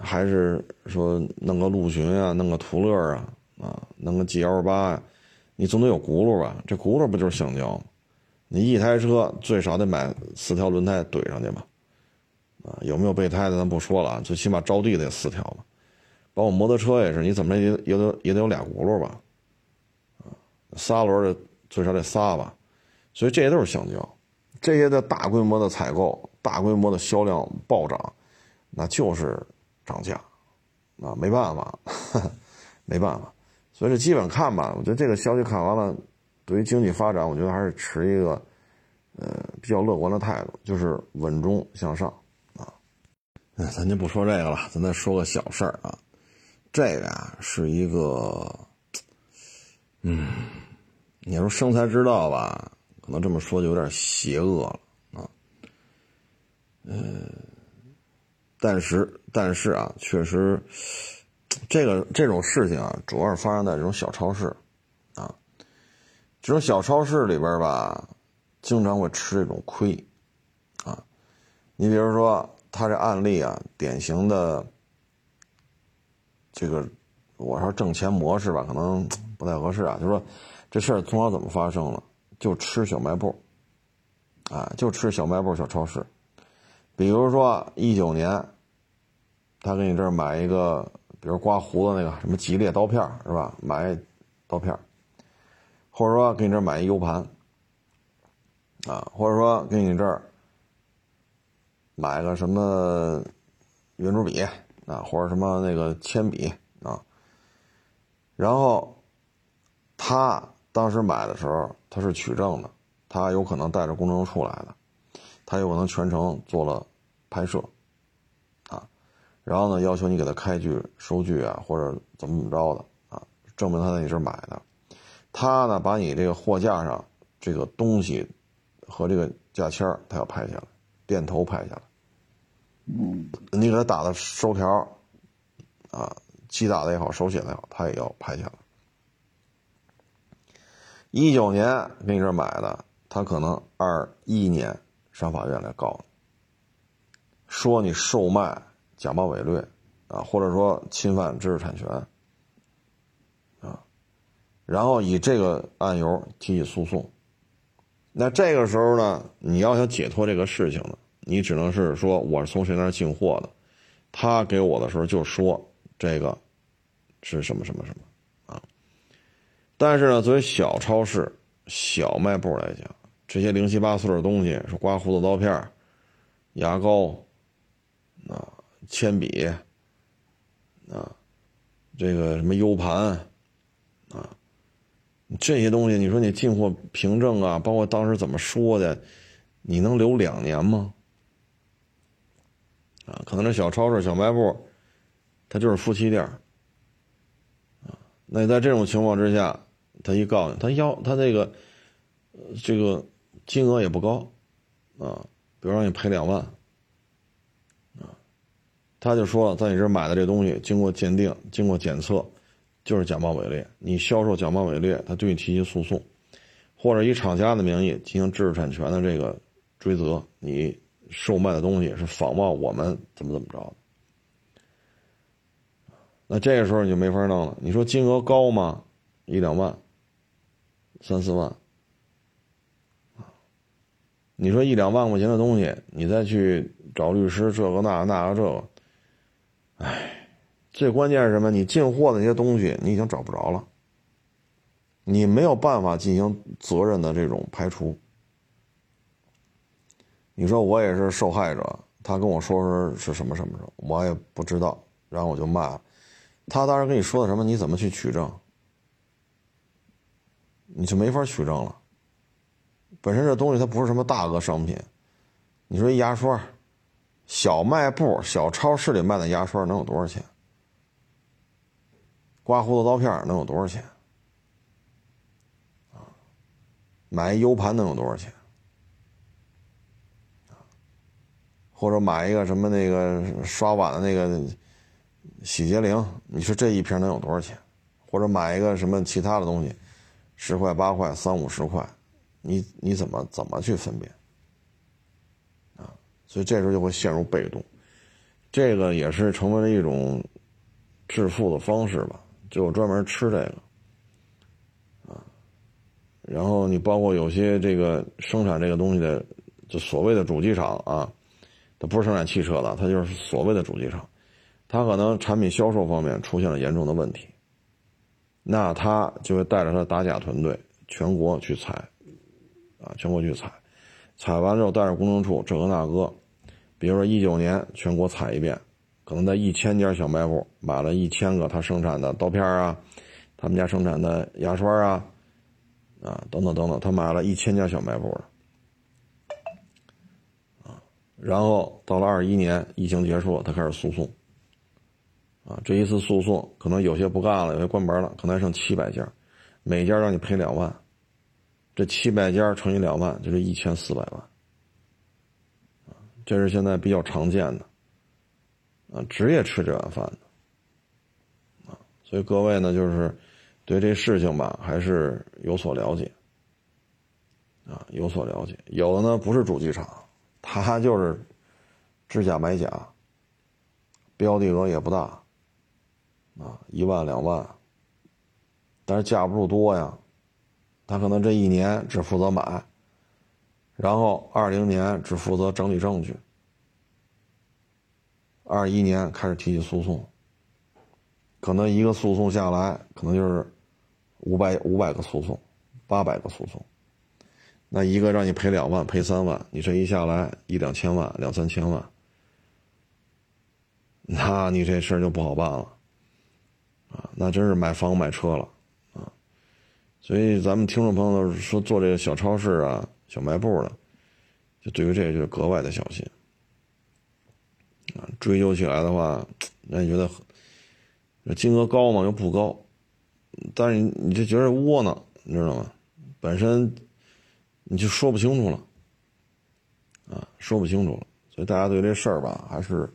还是说弄个陆巡啊、弄个途乐啊，啊，弄个 G L 八呀，你总得有轱辘吧？这轱辘不就是橡胶吗？你一台车最少得买四条轮胎怼上去吧，啊，有没有备胎的咱不说了，最起码着地得四条吧。包括摩托车也是，你怎么也也得也得有俩轱辘吧，啊，仨轮的最少得仨吧。所以这些都是橡胶，这些的大规模的采购、大规模的销量暴涨，那就是涨价，啊，没办法，没办法。所以这基本看吧，我觉得这个消息看完了。对于经济发展，我觉得还是持一个，呃，比较乐观的态度，就是稳中向上，啊，哎，咱就不说这个了，咱再说个小事儿啊，这个呀是一个，嗯，你说生财之道吧，可能这么说就有点邪恶了啊，嗯，但是但是啊，确实这个这种事情啊，主要是发生在这种小超市，啊，这种小超市里边吧，经常会吃这种亏，啊，你比如说他这案例啊，典型的这个我说挣钱模式吧，可能不太合适啊，就说这事儿从小怎么发生了，就吃小卖部，啊，就吃小卖部小超市，比如说一九年，他给你这儿买一个。比如刮胡子那个什么吉列刀片是吧？买刀片或者说给你这儿买一 U 盘啊，或者说给你这儿买个什么圆珠笔啊，或者什么那个铅笔啊。然后他当时买的时候，他是取证的，他有可能带着公证处来的，他有可能全程做了拍摄。啊然后呢，要求你给他开具收据啊，或者怎么怎么着的啊，证明他在你这儿买的。他呢，把你这个货架上这个东西和这个价签他要拍下来，店头拍下来。
嗯，
你给他打的收条啊，机打的也好，手写的也好，他也要拍下来。一九年给你这买的，他可能二一年上法院来告你，说你售卖。假冒伪劣，啊，或者说侵犯知识产权，啊，然后以这个案由提起诉讼。那这个时候呢，你要想解脱这个事情呢，你只能是说我是从谁那进货的，他给我的时候就说这个是什么什么什么。但是呢，作为小超市、小卖部来讲，这些零七八碎的东西，是刮胡子刀片、牙膏，啊。铅笔，啊，这个什么 U 盘，啊，这些东西，你说你进货凭证啊，包括当时怎么说的，你能留两年吗？啊，可能这小超市、小卖部，它就是夫妻店啊，那在这种情况之下，他一告诉你，他要他这个，这个金额也不高，啊，比如让你赔两万。啊他就说，在你这买的这东西，经过鉴定、经过检测，就是假冒伪劣。你销售假冒伪劣，他对你提起诉讼，或者以厂家的名义进行知识产权的这个追责。你售卖的东西是仿冒我们怎么怎么着？那这个时候你就没法弄了。你说金额高吗？一两万、三四万你说一两万块钱的东西，你再去找律师，这个那个那个这个。哎，最关键是什么？你进货的那些东西，你已经找不着了，你没有办法进行责任的这种排除。你说我也是受害者，他跟我说说是什么什么什么，我也不知道，然后我就骂他。当时跟你说的什么？你怎么去取证？你就没法取证了。本身这东西它不是什么大额商品，你说一牙刷。小卖部、小超市里卖的牙刷能有多少钱？刮胡子刀片能有多少钱？啊，买一 U 盘能有多少钱？或者买一个什么那个刷碗的那个洗洁灵，你说这一瓶能有多少钱？或者买一个什么其他的东西，十块、八块、三五十块，你你怎么怎么去分辨？啊所以这时候就会陷入被动，这个也是成为了一种致富的方式吧，就专门吃这个，啊，然后你包括有些这个生产这个东西的，就所谓的主机厂啊，它不是生产汽车的，它就是所谓的主机厂，它可能产品销售方面出现了严重的问题，那他就会带着他的打假团队全国去采，啊，全国去采。采完之后带着公证处这个那个，比如说一九年全国采一遍，可能在一千家小卖部买了一千个他生产的刀片啊，他们家生产的牙刷啊，啊等等等等，他买了一千家小卖部，啊，然后到了二一年疫情结束，他开始诉讼，啊，这一次诉讼可能有些不干了，有些关门了，可能还剩七百家，每家让你赔两万。这七百家乘以两万，就是一千四百万，这是现在比较常见的，啊，职业吃这碗饭的，啊所以各位呢，就是对这事情吧，还是有所了解啊，有所了解。有的呢不是主机厂，他就是制假买假，标的额也不大啊，一万两万，但是架不住多呀，他可能这一年只负责买，然后二零年只负责整理证据，二一年开始提起诉讼。可能一个诉讼下来，可能就是五百五百个诉讼，八百个诉讼。那一个让你赔两万、赔三万，你这一下来一两千万、两三千万，那你这事儿就不好办了啊！那真是买房买车了啊！所以咱们听众朋友说做这个小超市啊、小卖部的，就对于这个就格外的小心啊。追究起来的话，那你觉得？金额高吗？又不高，但是你你就觉得窝囊，你知道吗？本身你就说不清楚了，啊，说不清楚了。所以大家对这事儿吧，还是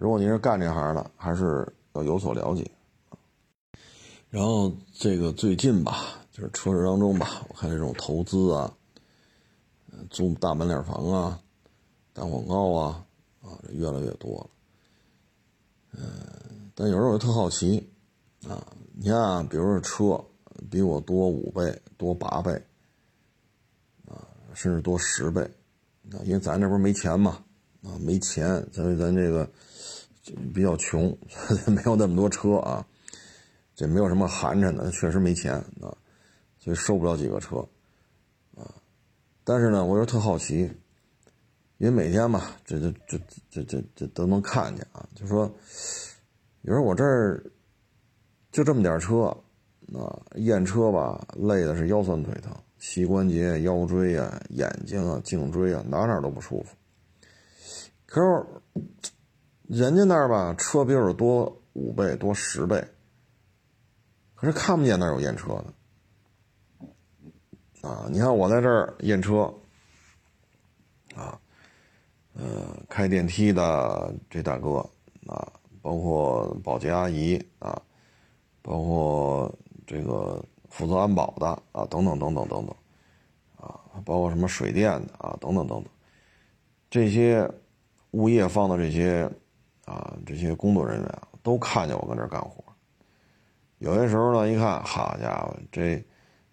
如果您是干这行的，还是要有所了解。然后这个最近吧，就是车市当中吧，我看这种投资啊，租大门脸房啊，打广告啊，啊，越来越多了，嗯。但有时候我特好奇，啊，你看，啊，比如说车比我多五倍、多八倍，啊，甚至多十倍，啊，因为咱这不是没钱嘛，啊，没钱，所以咱这个比较穷，没有那么多车啊，这没有什么寒碜的，确实没钱啊，所以收不了几个车，啊，但是呢，我又特好奇，因为每天嘛，这这这这这这都能看见啊，就说。有时候我这儿就这么点车，啊，验车吧，累的是腰酸腿疼，膝关节、腰椎啊、眼睛啊、颈椎啊，哪哪都不舒服。可是人家那儿吧，车比我多五倍、多十倍，是看不见那儿有验车的。啊，你看我在这儿验车，啊，呃，开电梯的这大哥，啊。包括保洁阿姨啊，包括这个负责安保的啊，等等等等等等，啊，包括什么水电的啊，等等等等，这些物业方的这些啊，这些工作人员都看见我跟这干活。有些时候呢，一看，好家伙，这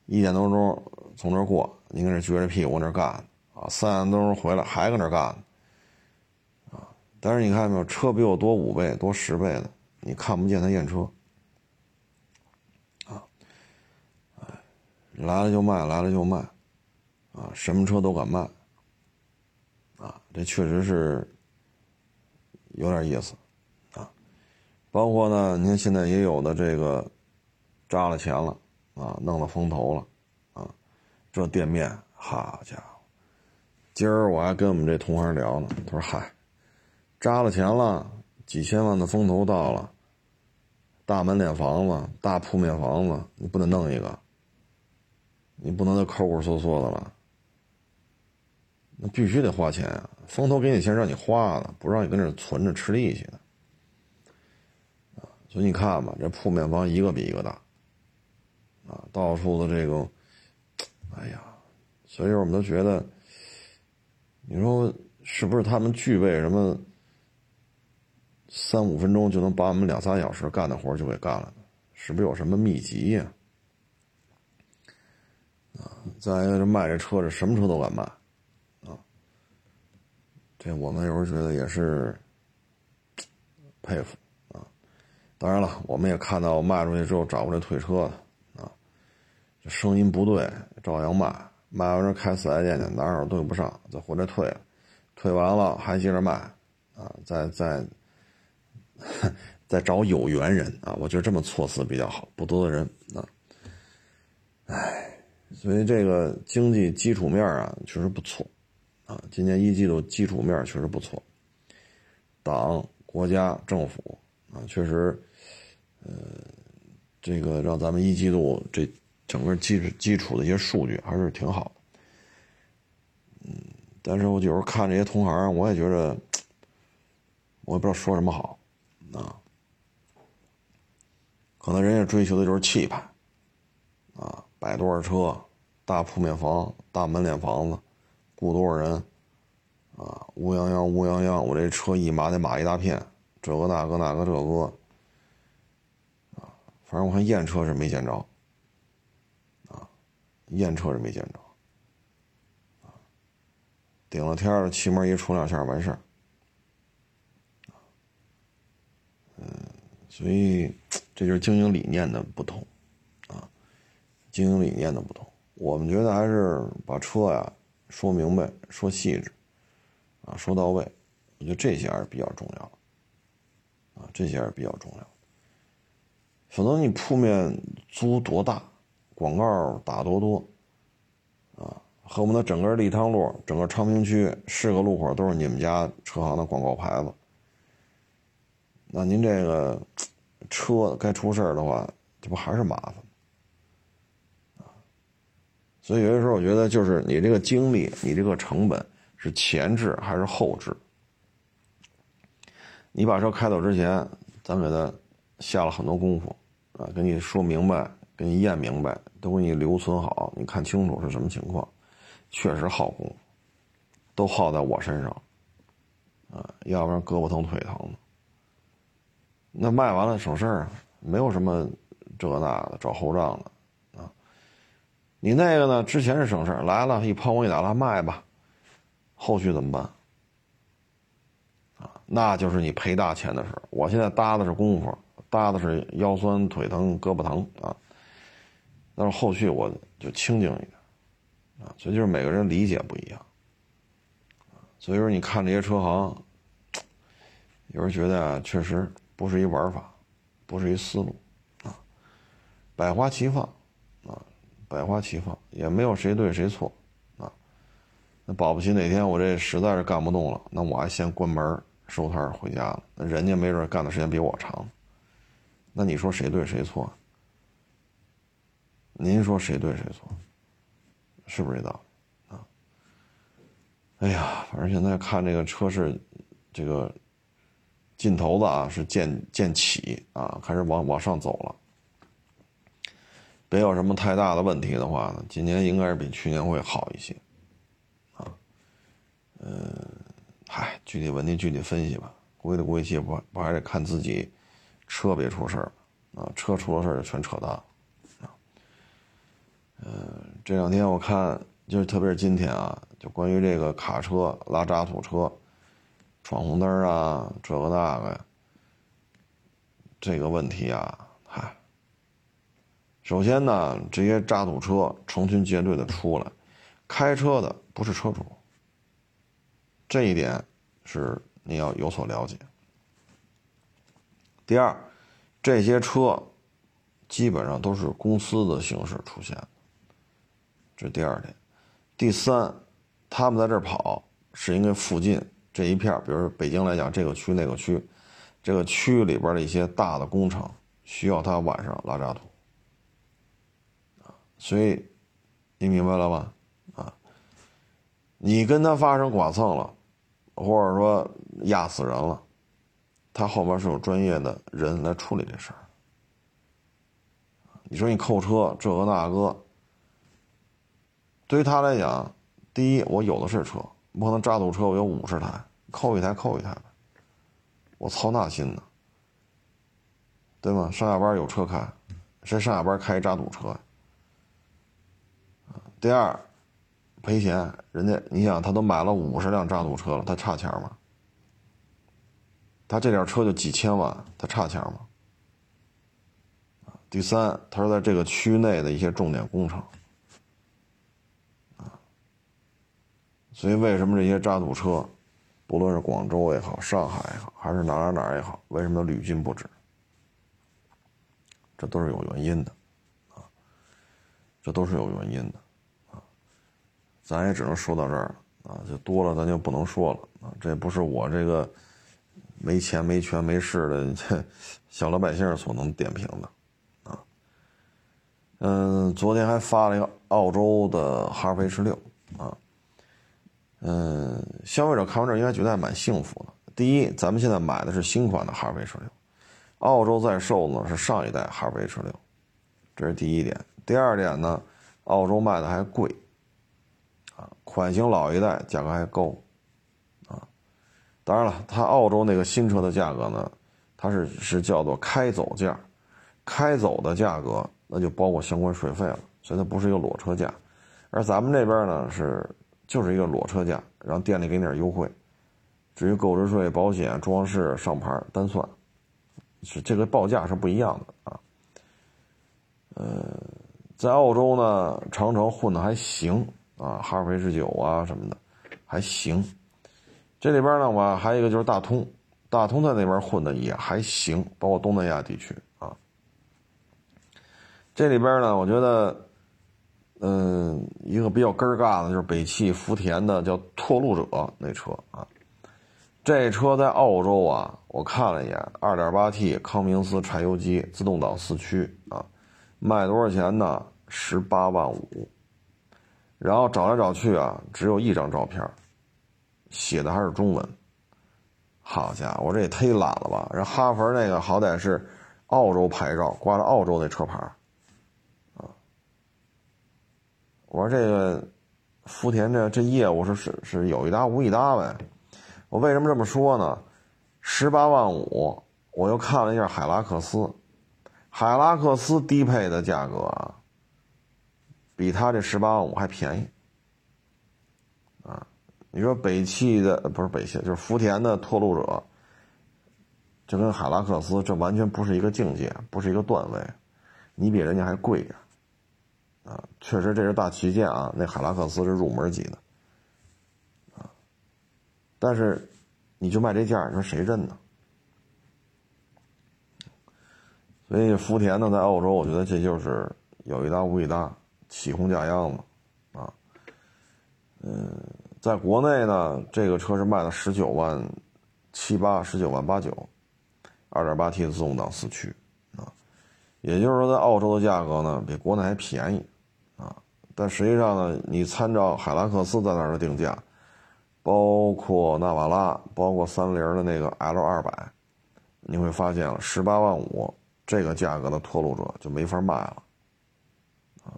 一点多钟从这过，你跟这撅着屁股跟这干啊，三点多钟回来还搁这干。啊但是你看没有，车比我多五倍、多十倍的，你看不见他验车，啊，哎，来了就卖，来了就卖，啊，什么车都敢卖，啊，这确实是有点意思，包括呢，你看现在也有的这个扎了钱了，啊，弄了风投了，啊，这店面，好家伙，今儿我还跟我们这同行聊呢，他说嗨。扎了钱了，几千万的风投到了，大门脸房子、大铺面房子，你不能弄一个，你不能再抠抠缩缩的了，那必须得花钱啊！风投给你钱让你花的，不让你跟这存着吃利息的，所以你看吧，这铺面房一个比一个大，啊，到处的这个，哎呀，所以我们都觉得，你说是不是他们具备什么？三五分钟就能把我们两三小时干的活就给干了，是不是有什么秘籍呀？啊，再一个，这卖这车，这什么车都敢卖，啊，这我们有时候觉得也是佩服。当然了，我们也看到卖出去之后找过来退车的，啊，这声音不对，照样卖，卖完之后开四 S 店去，哪哪对不上，再回来退，退完了还接着卖，啊，再再。再 找有缘人啊，我觉得这么措辞比较好，不多的人啊。唉，所以这个经济基础面啊，确实不错啊。今年一季度基础面确实不错，党、国家、政府啊，确实，呃，这个让咱们一季度这整个基基础的一些数据还是挺好的。嗯，但是我有时候看这些同行，我也觉得，我也不知道说什么好。啊，可能人家追求的就是气派，啊，摆多少车，大铺面房，大门脸房子，雇多少人，啊，乌泱泱乌泱泱，我这车一码得码一大片，这个那个那个这个，反正我看验车是没见着，啊，验车是没见着，啊，顶了天了，气门一出两下完事儿，嗯，所以。这就是经营理念的不同，啊，经营理念的不同。我们觉得还是把车呀说明白、说细致，啊，说到位。我觉得这些还是比较重要的，啊，这些还是比较重要。否则你铺面租多大，广告打多多，啊，恨不得整个立汤路、整个昌平区是个路口都是你们家车行的广告牌子，那您这个。车该出事儿的话，这不还是麻烦啊？所以有的时候我觉得，就是你这个精力，你这个成本是前置还是后置？你把车开走之前，咱给他下了很多功夫啊，跟你说明白，给你验明白，都给你留存好，你看清楚是什么情况，确实耗功夫，都耗在我身上啊，要不然胳膊疼腿疼的。那卖完了省事儿啊，没有什么这那的找后账的啊。你那个呢？之前是省事儿，来了一抛光一打蜡卖吧，后续怎么办？啊，那就是你赔大钱的事儿。我现在搭的是功夫，搭的是腰酸腿疼胳膊疼啊，但是后续我就清静一点啊。所以就是每个人理解不一样所以说你看这些车行，有人觉得啊，确实。不是一玩法，不是一思路，啊，百花齐放，啊，百花齐放，也没有谁对谁错，啊，那保不齐哪天我这实在是干不动了，那我还先关门收摊回家了。那人家没准干的时间比我长，那你说谁对谁错？您说谁对谁错？是不是这道理啊？哎呀，反正现在看这个车市，这个。劲头子啊，是渐渐起啊，开始往往上走了。别有什么太大的问题的话呢，今年应该是比去年会好一些，啊，嗯，嗨，具体问题具体分析吧。估计的估计不不还得看自己，车别出事儿，啊，车出了事儿就全扯淡，啊，嗯，这两天我看就是特别是今天啊，就关于这个卡车拉渣土车。闯红灯啊，这个那个，这个问题啊，嗨。首先呢，这些渣土车成群结队的出来，开车的不是车主，这一点是你要有所了解。第二，这些车基本上都是公司的形式出现的，这第二点。第三，他们在这儿跑是因为附近。这一片比如说北京来讲，这个区那个区，这个区里边的一些大的工程需要他晚上拉渣土，啊，所以你明白了吧？啊，你跟他发生剐蹭了，或者说压死人了，他后边是有专业的人来处理这事儿。你说你扣车这个那个，对于他来讲，第一我有的是车。不可能渣土车我有五十台，扣一台扣一台呗，我操那心呢，对吗？上下班有车开，谁上下班开一渣土车？第二，赔钱，人家你想他都买了五十辆渣土车了，他差钱吗？他这点车就几千万，他差钱吗？第三，他说在这个区内的一些重点工程。所以，为什么这些渣土车，不论是广州也好、上海也好，还是哪哪哪也好，为什么屡禁不止？这都是有原因的，啊，这都是有原因的，啊，咱也只能说到这儿了，啊，就多了咱就不能说了，啊，这不是我这个没钱、没权、没势的这 小老百姓所能点评的，啊，嗯，昨天还发了一个澳洲的哈弗 H 六，啊。嗯，消费者看完这应该觉得还蛮幸福的。第一，咱们现在买的是新款的哈弗 H 六，澳洲在售呢是上一代哈弗 H 六，这是第一点。第二点呢，澳洲卖的还贵，啊，款型老一代，价格还高，当然了，它澳洲那个新车的价格呢，它是是叫做开走价，开走的价格那就包括相关税费了，所以它不是一个裸车价，而咱们这边呢是就是一个裸车价，然后店里给你点优惠，至于购置税、保险、装饰、上牌单算。是这个报价是不一样的啊，呃，在澳洲呢，长城混的还行啊，哈弗 H 九啊什么的还行。这里边呢，我还有一个就是大通，大通在那边混的也还行，包括东南亚地区啊。这里边呢，我觉得，嗯，一个比较根儿尬的，就是北汽福田的叫拓路者那车啊。这车在澳洲啊，我看了一眼，2.8T 康明斯柴油机，自动挡四驱啊，卖多少钱呢？十八万五。然后找来找去啊，只有一张照片，写的还是中文。好家伙，这也忒懒了吧？人哈佛那个好歹是澳洲牌照，挂着澳洲那车牌啊。我说这个福田这这业务是是是有一搭无一搭呗。我为什么这么说呢？十八万五，我又看了一下海拉克斯，海拉克斯低配的价格，比他这十八万五还便宜。你说北汽的不是北汽，就是福田的拓路者，就跟海拉克斯这完全不是一个境界，不是一个段位，你比人家还贵呀。啊，确实这是大旗舰啊，那海拉克斯是入门级的。啊但是，你就卖这价，你说谁认呢？所以福田呢，在澳洲，我觉得这就是有一搭无一搭，起哄架秧子啊。嗯，在国内呢，这个车是卖了十九万七八，十九万八九，二点八 T 的自动挡四驱啊。也就是说，在澳洲的价格呢，比国内还便宜啊。但实际上呢，你参照海拉克斯在那儿的定价。包括纳瓦拉，包括三菱的那个 L 二百，你会发现了十八万五这个价格的拓路者就没法卖了，啊，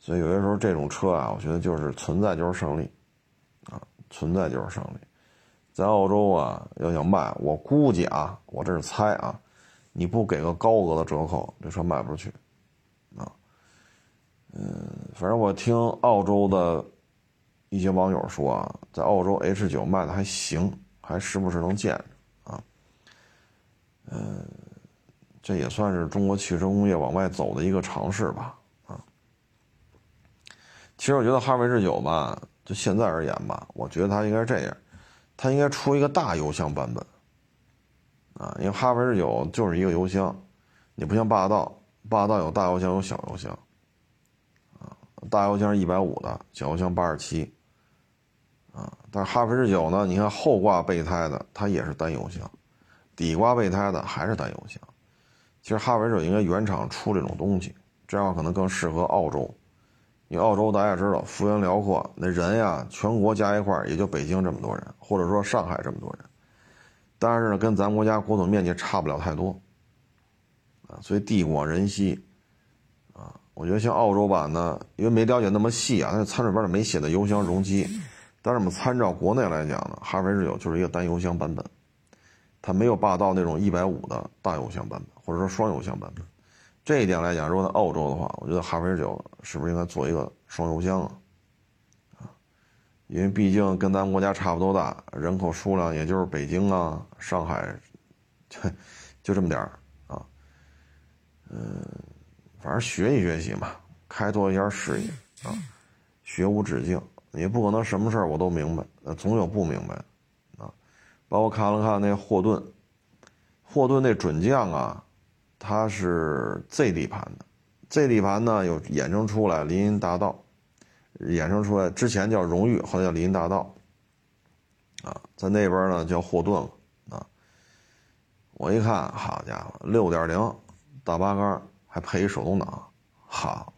所以有些时候这种车啊，我觉得就是存在就是胜利，存在就是胜利，在澳洲啊，要想卖，我估计啊，我这是猜啊，你不给个高额的折扣，这车卖不出去，啊，嗯，反正我听澳洲的。一些网友说啊，在澳洲 H 九卖的还行，还时不时能见着啊。嗯，这也算是中国汽车工业往外走的一个尝试吧啊。其实我觉得哈弗 H 九吧，就现在而言吧，我觉得它应该这样，它应该出一个大油箱版本啊，因为哈弗 H 九就是一个油箱，你不像霸道，霸道有大油箱有小油箱啊，大油箱一百五的，小油箱八十七。啊，但是哈弗 H 九呢？你看后挂备胎的，它也是单油箱；底挂备胎的还是单油箱。其实哈弗 H 九应该原厂出这种东西，这样可能更适合澳洲。因为澳洲大家知道幅员辽阔，那人呀，全国加一块儿也就北京这么多人，或者说上海这么多人。但是呢，跟咱国家国土面积差不了太多。啊，所以地广人稀。啊，我觉得像澳洲版呢，因为没了解那么细啊，它参数表里没写的油箱容积。但是我们参照国内来讲呢，哈弗 H 九就是一个单油箱版本，它没有霸道那种一百五的大油箱版本，或者说双油箱版本。这一点来讲，如果在澳洲的话，我觉得哈弗 H 九是不是应该做一个双油箱啊？啊，因为毕竟跟咱们国家差不多大，人口数量也就是北京啊、上海，就就这么点儿啊。嗯，反正学习学习嘛，开拓一下视野啊，学无止境。你不可能什么事儿我都明白，那总有不明白的，啊，包括看了看那霍顿，霍顿那准将啊，它是 Z 底盘的，Z 底盘呢有衍生出来林荫大道，衍生出来之前叫荣誉，后来叫林荫大道，啊，在那边呢叫霍顿了，啊，我一看，好家伙，六点零大八杆还配一手动挡，好，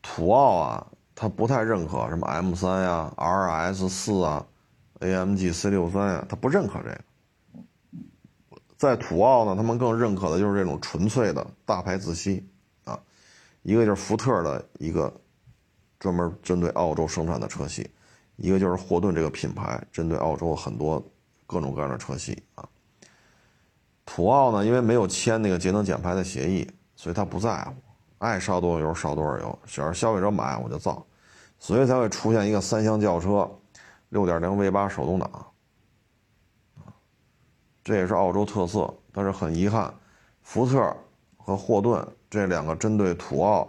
土澳啊。他不太认可什么 M 三呀、RS 四啊、AMG C 六三呀，他不认可这个。在土澳呢，他们更认可的就是这种纯粹的大牌自吸啊，一个就是福特的一个专门针对澳洲生产的车系，一个就是霍顿这个品牌针对澳洲很多各种各样的车系啊。土澳呢，因为没有签那个节能减排的协议，所以他不在乎，爱烧多少油烧多少油，只要消费者买我就造，所以才会出现一个三厢轿车，六点零 V 八手动挡。这也是澳洲特色，但是很遗憾，福特和霍顿这两个针对土澳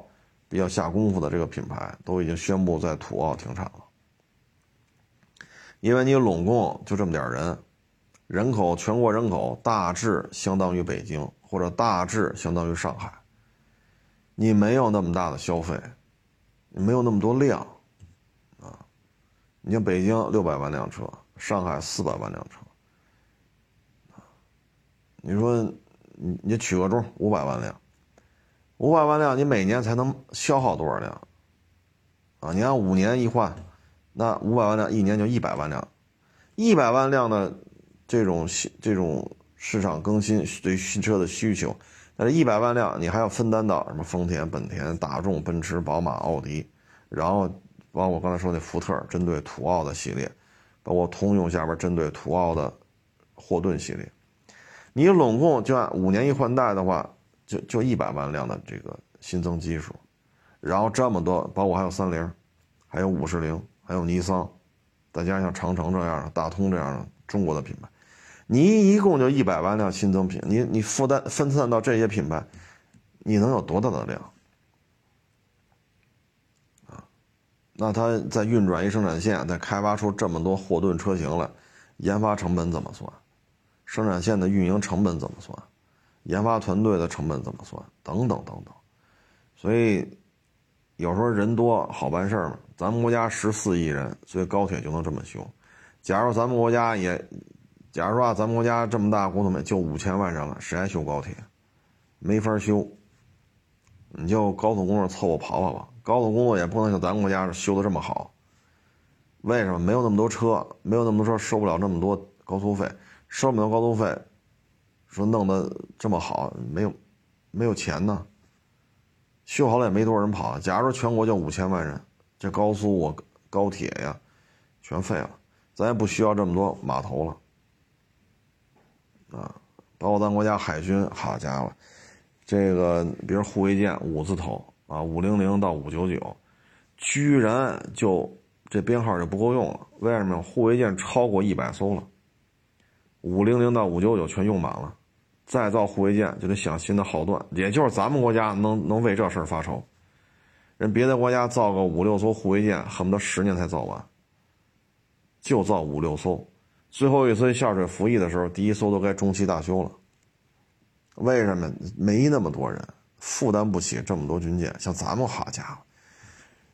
比较下功夫的这个品牌，都已经宣布在土澳停产了。因为你拢共就这么点人，人口全国人口大致相当于北京，或者大致相当于上海，你没有那么大的消费，你没有那么多量，啊，你像北京六百万辆车，上海四百万辆车。你说，你你取个中，五百万辆，五百万辆，你每年才能消耗多少辆？啊，你按五年一换，那五百万辆一年就一百万辆，一百万辆的这种新这种市场更新对新车的需求，那一百万辆你还要分担到什么丰田、本田、大众、奔驰、宝马、奥迪，然后包括我刚才说那福特针对土奥的系列，包括通用下边针对土奥的霍顿系列。你拢共就按五年一换代的话，就就一百万辆的这个新增基数，然后这么多，包括还有三菱，还有五十铃，还有尼桑，再加上像长城这样的、大通这样的中国的品牌，你一共就一百万辆新增品，你你负担分散到这些品牌，你能有多大的量？啊，那它在运转一生产线，再开发出这么多霍顿车型来，研发成本怎么算？生产线的运营成本怎么算？研发团队的成本怎么算？等等等等。所以有时候人多好办事嘛。咱们国家十四亿人，所以高铁就能这么修。假如咱们国家也，假如说啊，咱们国家这么大国土面就五千万人了，谁还修高铁？没法修。你就高速公路凑合跑跑吧。高速公路也不能像咱们国家修的这么好。为什么？没有那么多车，没有那么多车，收不了那么多高速费。收不了高速费，说弄得这么好，没有，没有钱呢。修好了也没多少人跑。假如说全国就五千万人，这高速我高铁呀，全废了，咱也不需要这么多码头了。啊，包括咱国家海军，好家伙，这个比如护卫舰五字头啊，五零零到五九九，居然就这编号就不够用了。为什么？护卫舰超过一百艘了。五零零到五九九全用满了，再造护卫舰就得想新的号段，也就是咱们国家能能为这事儿发愁。人别的国家造个五六艘护卫舰，恨不得十年才造完，就造五六艘。最后一次下水服役的时候，第一艘都该中期大修了。为什么？没那么多人，负担不起这么多军舰。像咱们好家伙，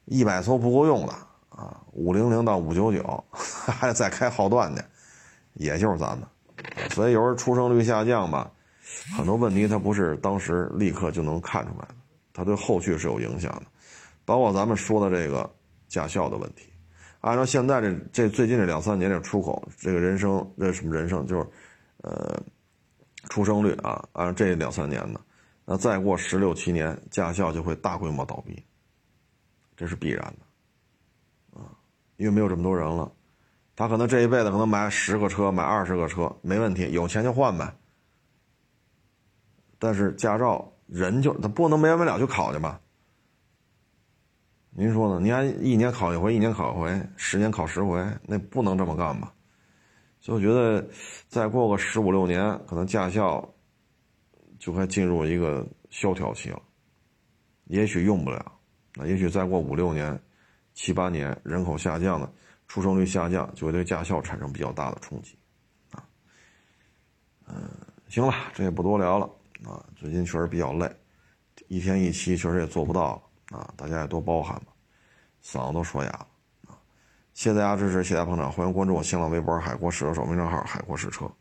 一百艘不够用了啊！五零零到五九九 还得再开号段去，也就是咱们。所以有时候出生率下降吧，很多问题它不是当时立刻就能看出来的，它对后续是有影响的，包括咱们说的这个驾校的问题。按照现在这这最近这两三年这出口这个人生这什么人生就是，呃，出生率啊，按照这两三年的，那再过十六七年驾校就会大规模倒闭，这是必然的，啊，因为没有这么多人了。他可能这一辈子可能买十个车，买二十个车没问题，有钱就换呗。但是驾照人就他不能没完没了去考去吧？您说呢？您还一年考一回，一年考一回，十年考十回，那不能这么干吧？所以我觉得再过个十五六年，可能驾校就快进入一个萧条期了。也许用不了，那也许再过五六年、七八年，人口下降了。出生率下降就会对驾校产生比较大的冲击，啊，嗯，行了，这也不多聊了啊。最近确实比较累，一天一期确实也做不到了啊，大家也多包涵吧，嗓子都说哑了啊。谢谢大家支持，谢谢大家捧场，欢迎关注我新浪微博“海阔试车手”微账号“海阔试车”。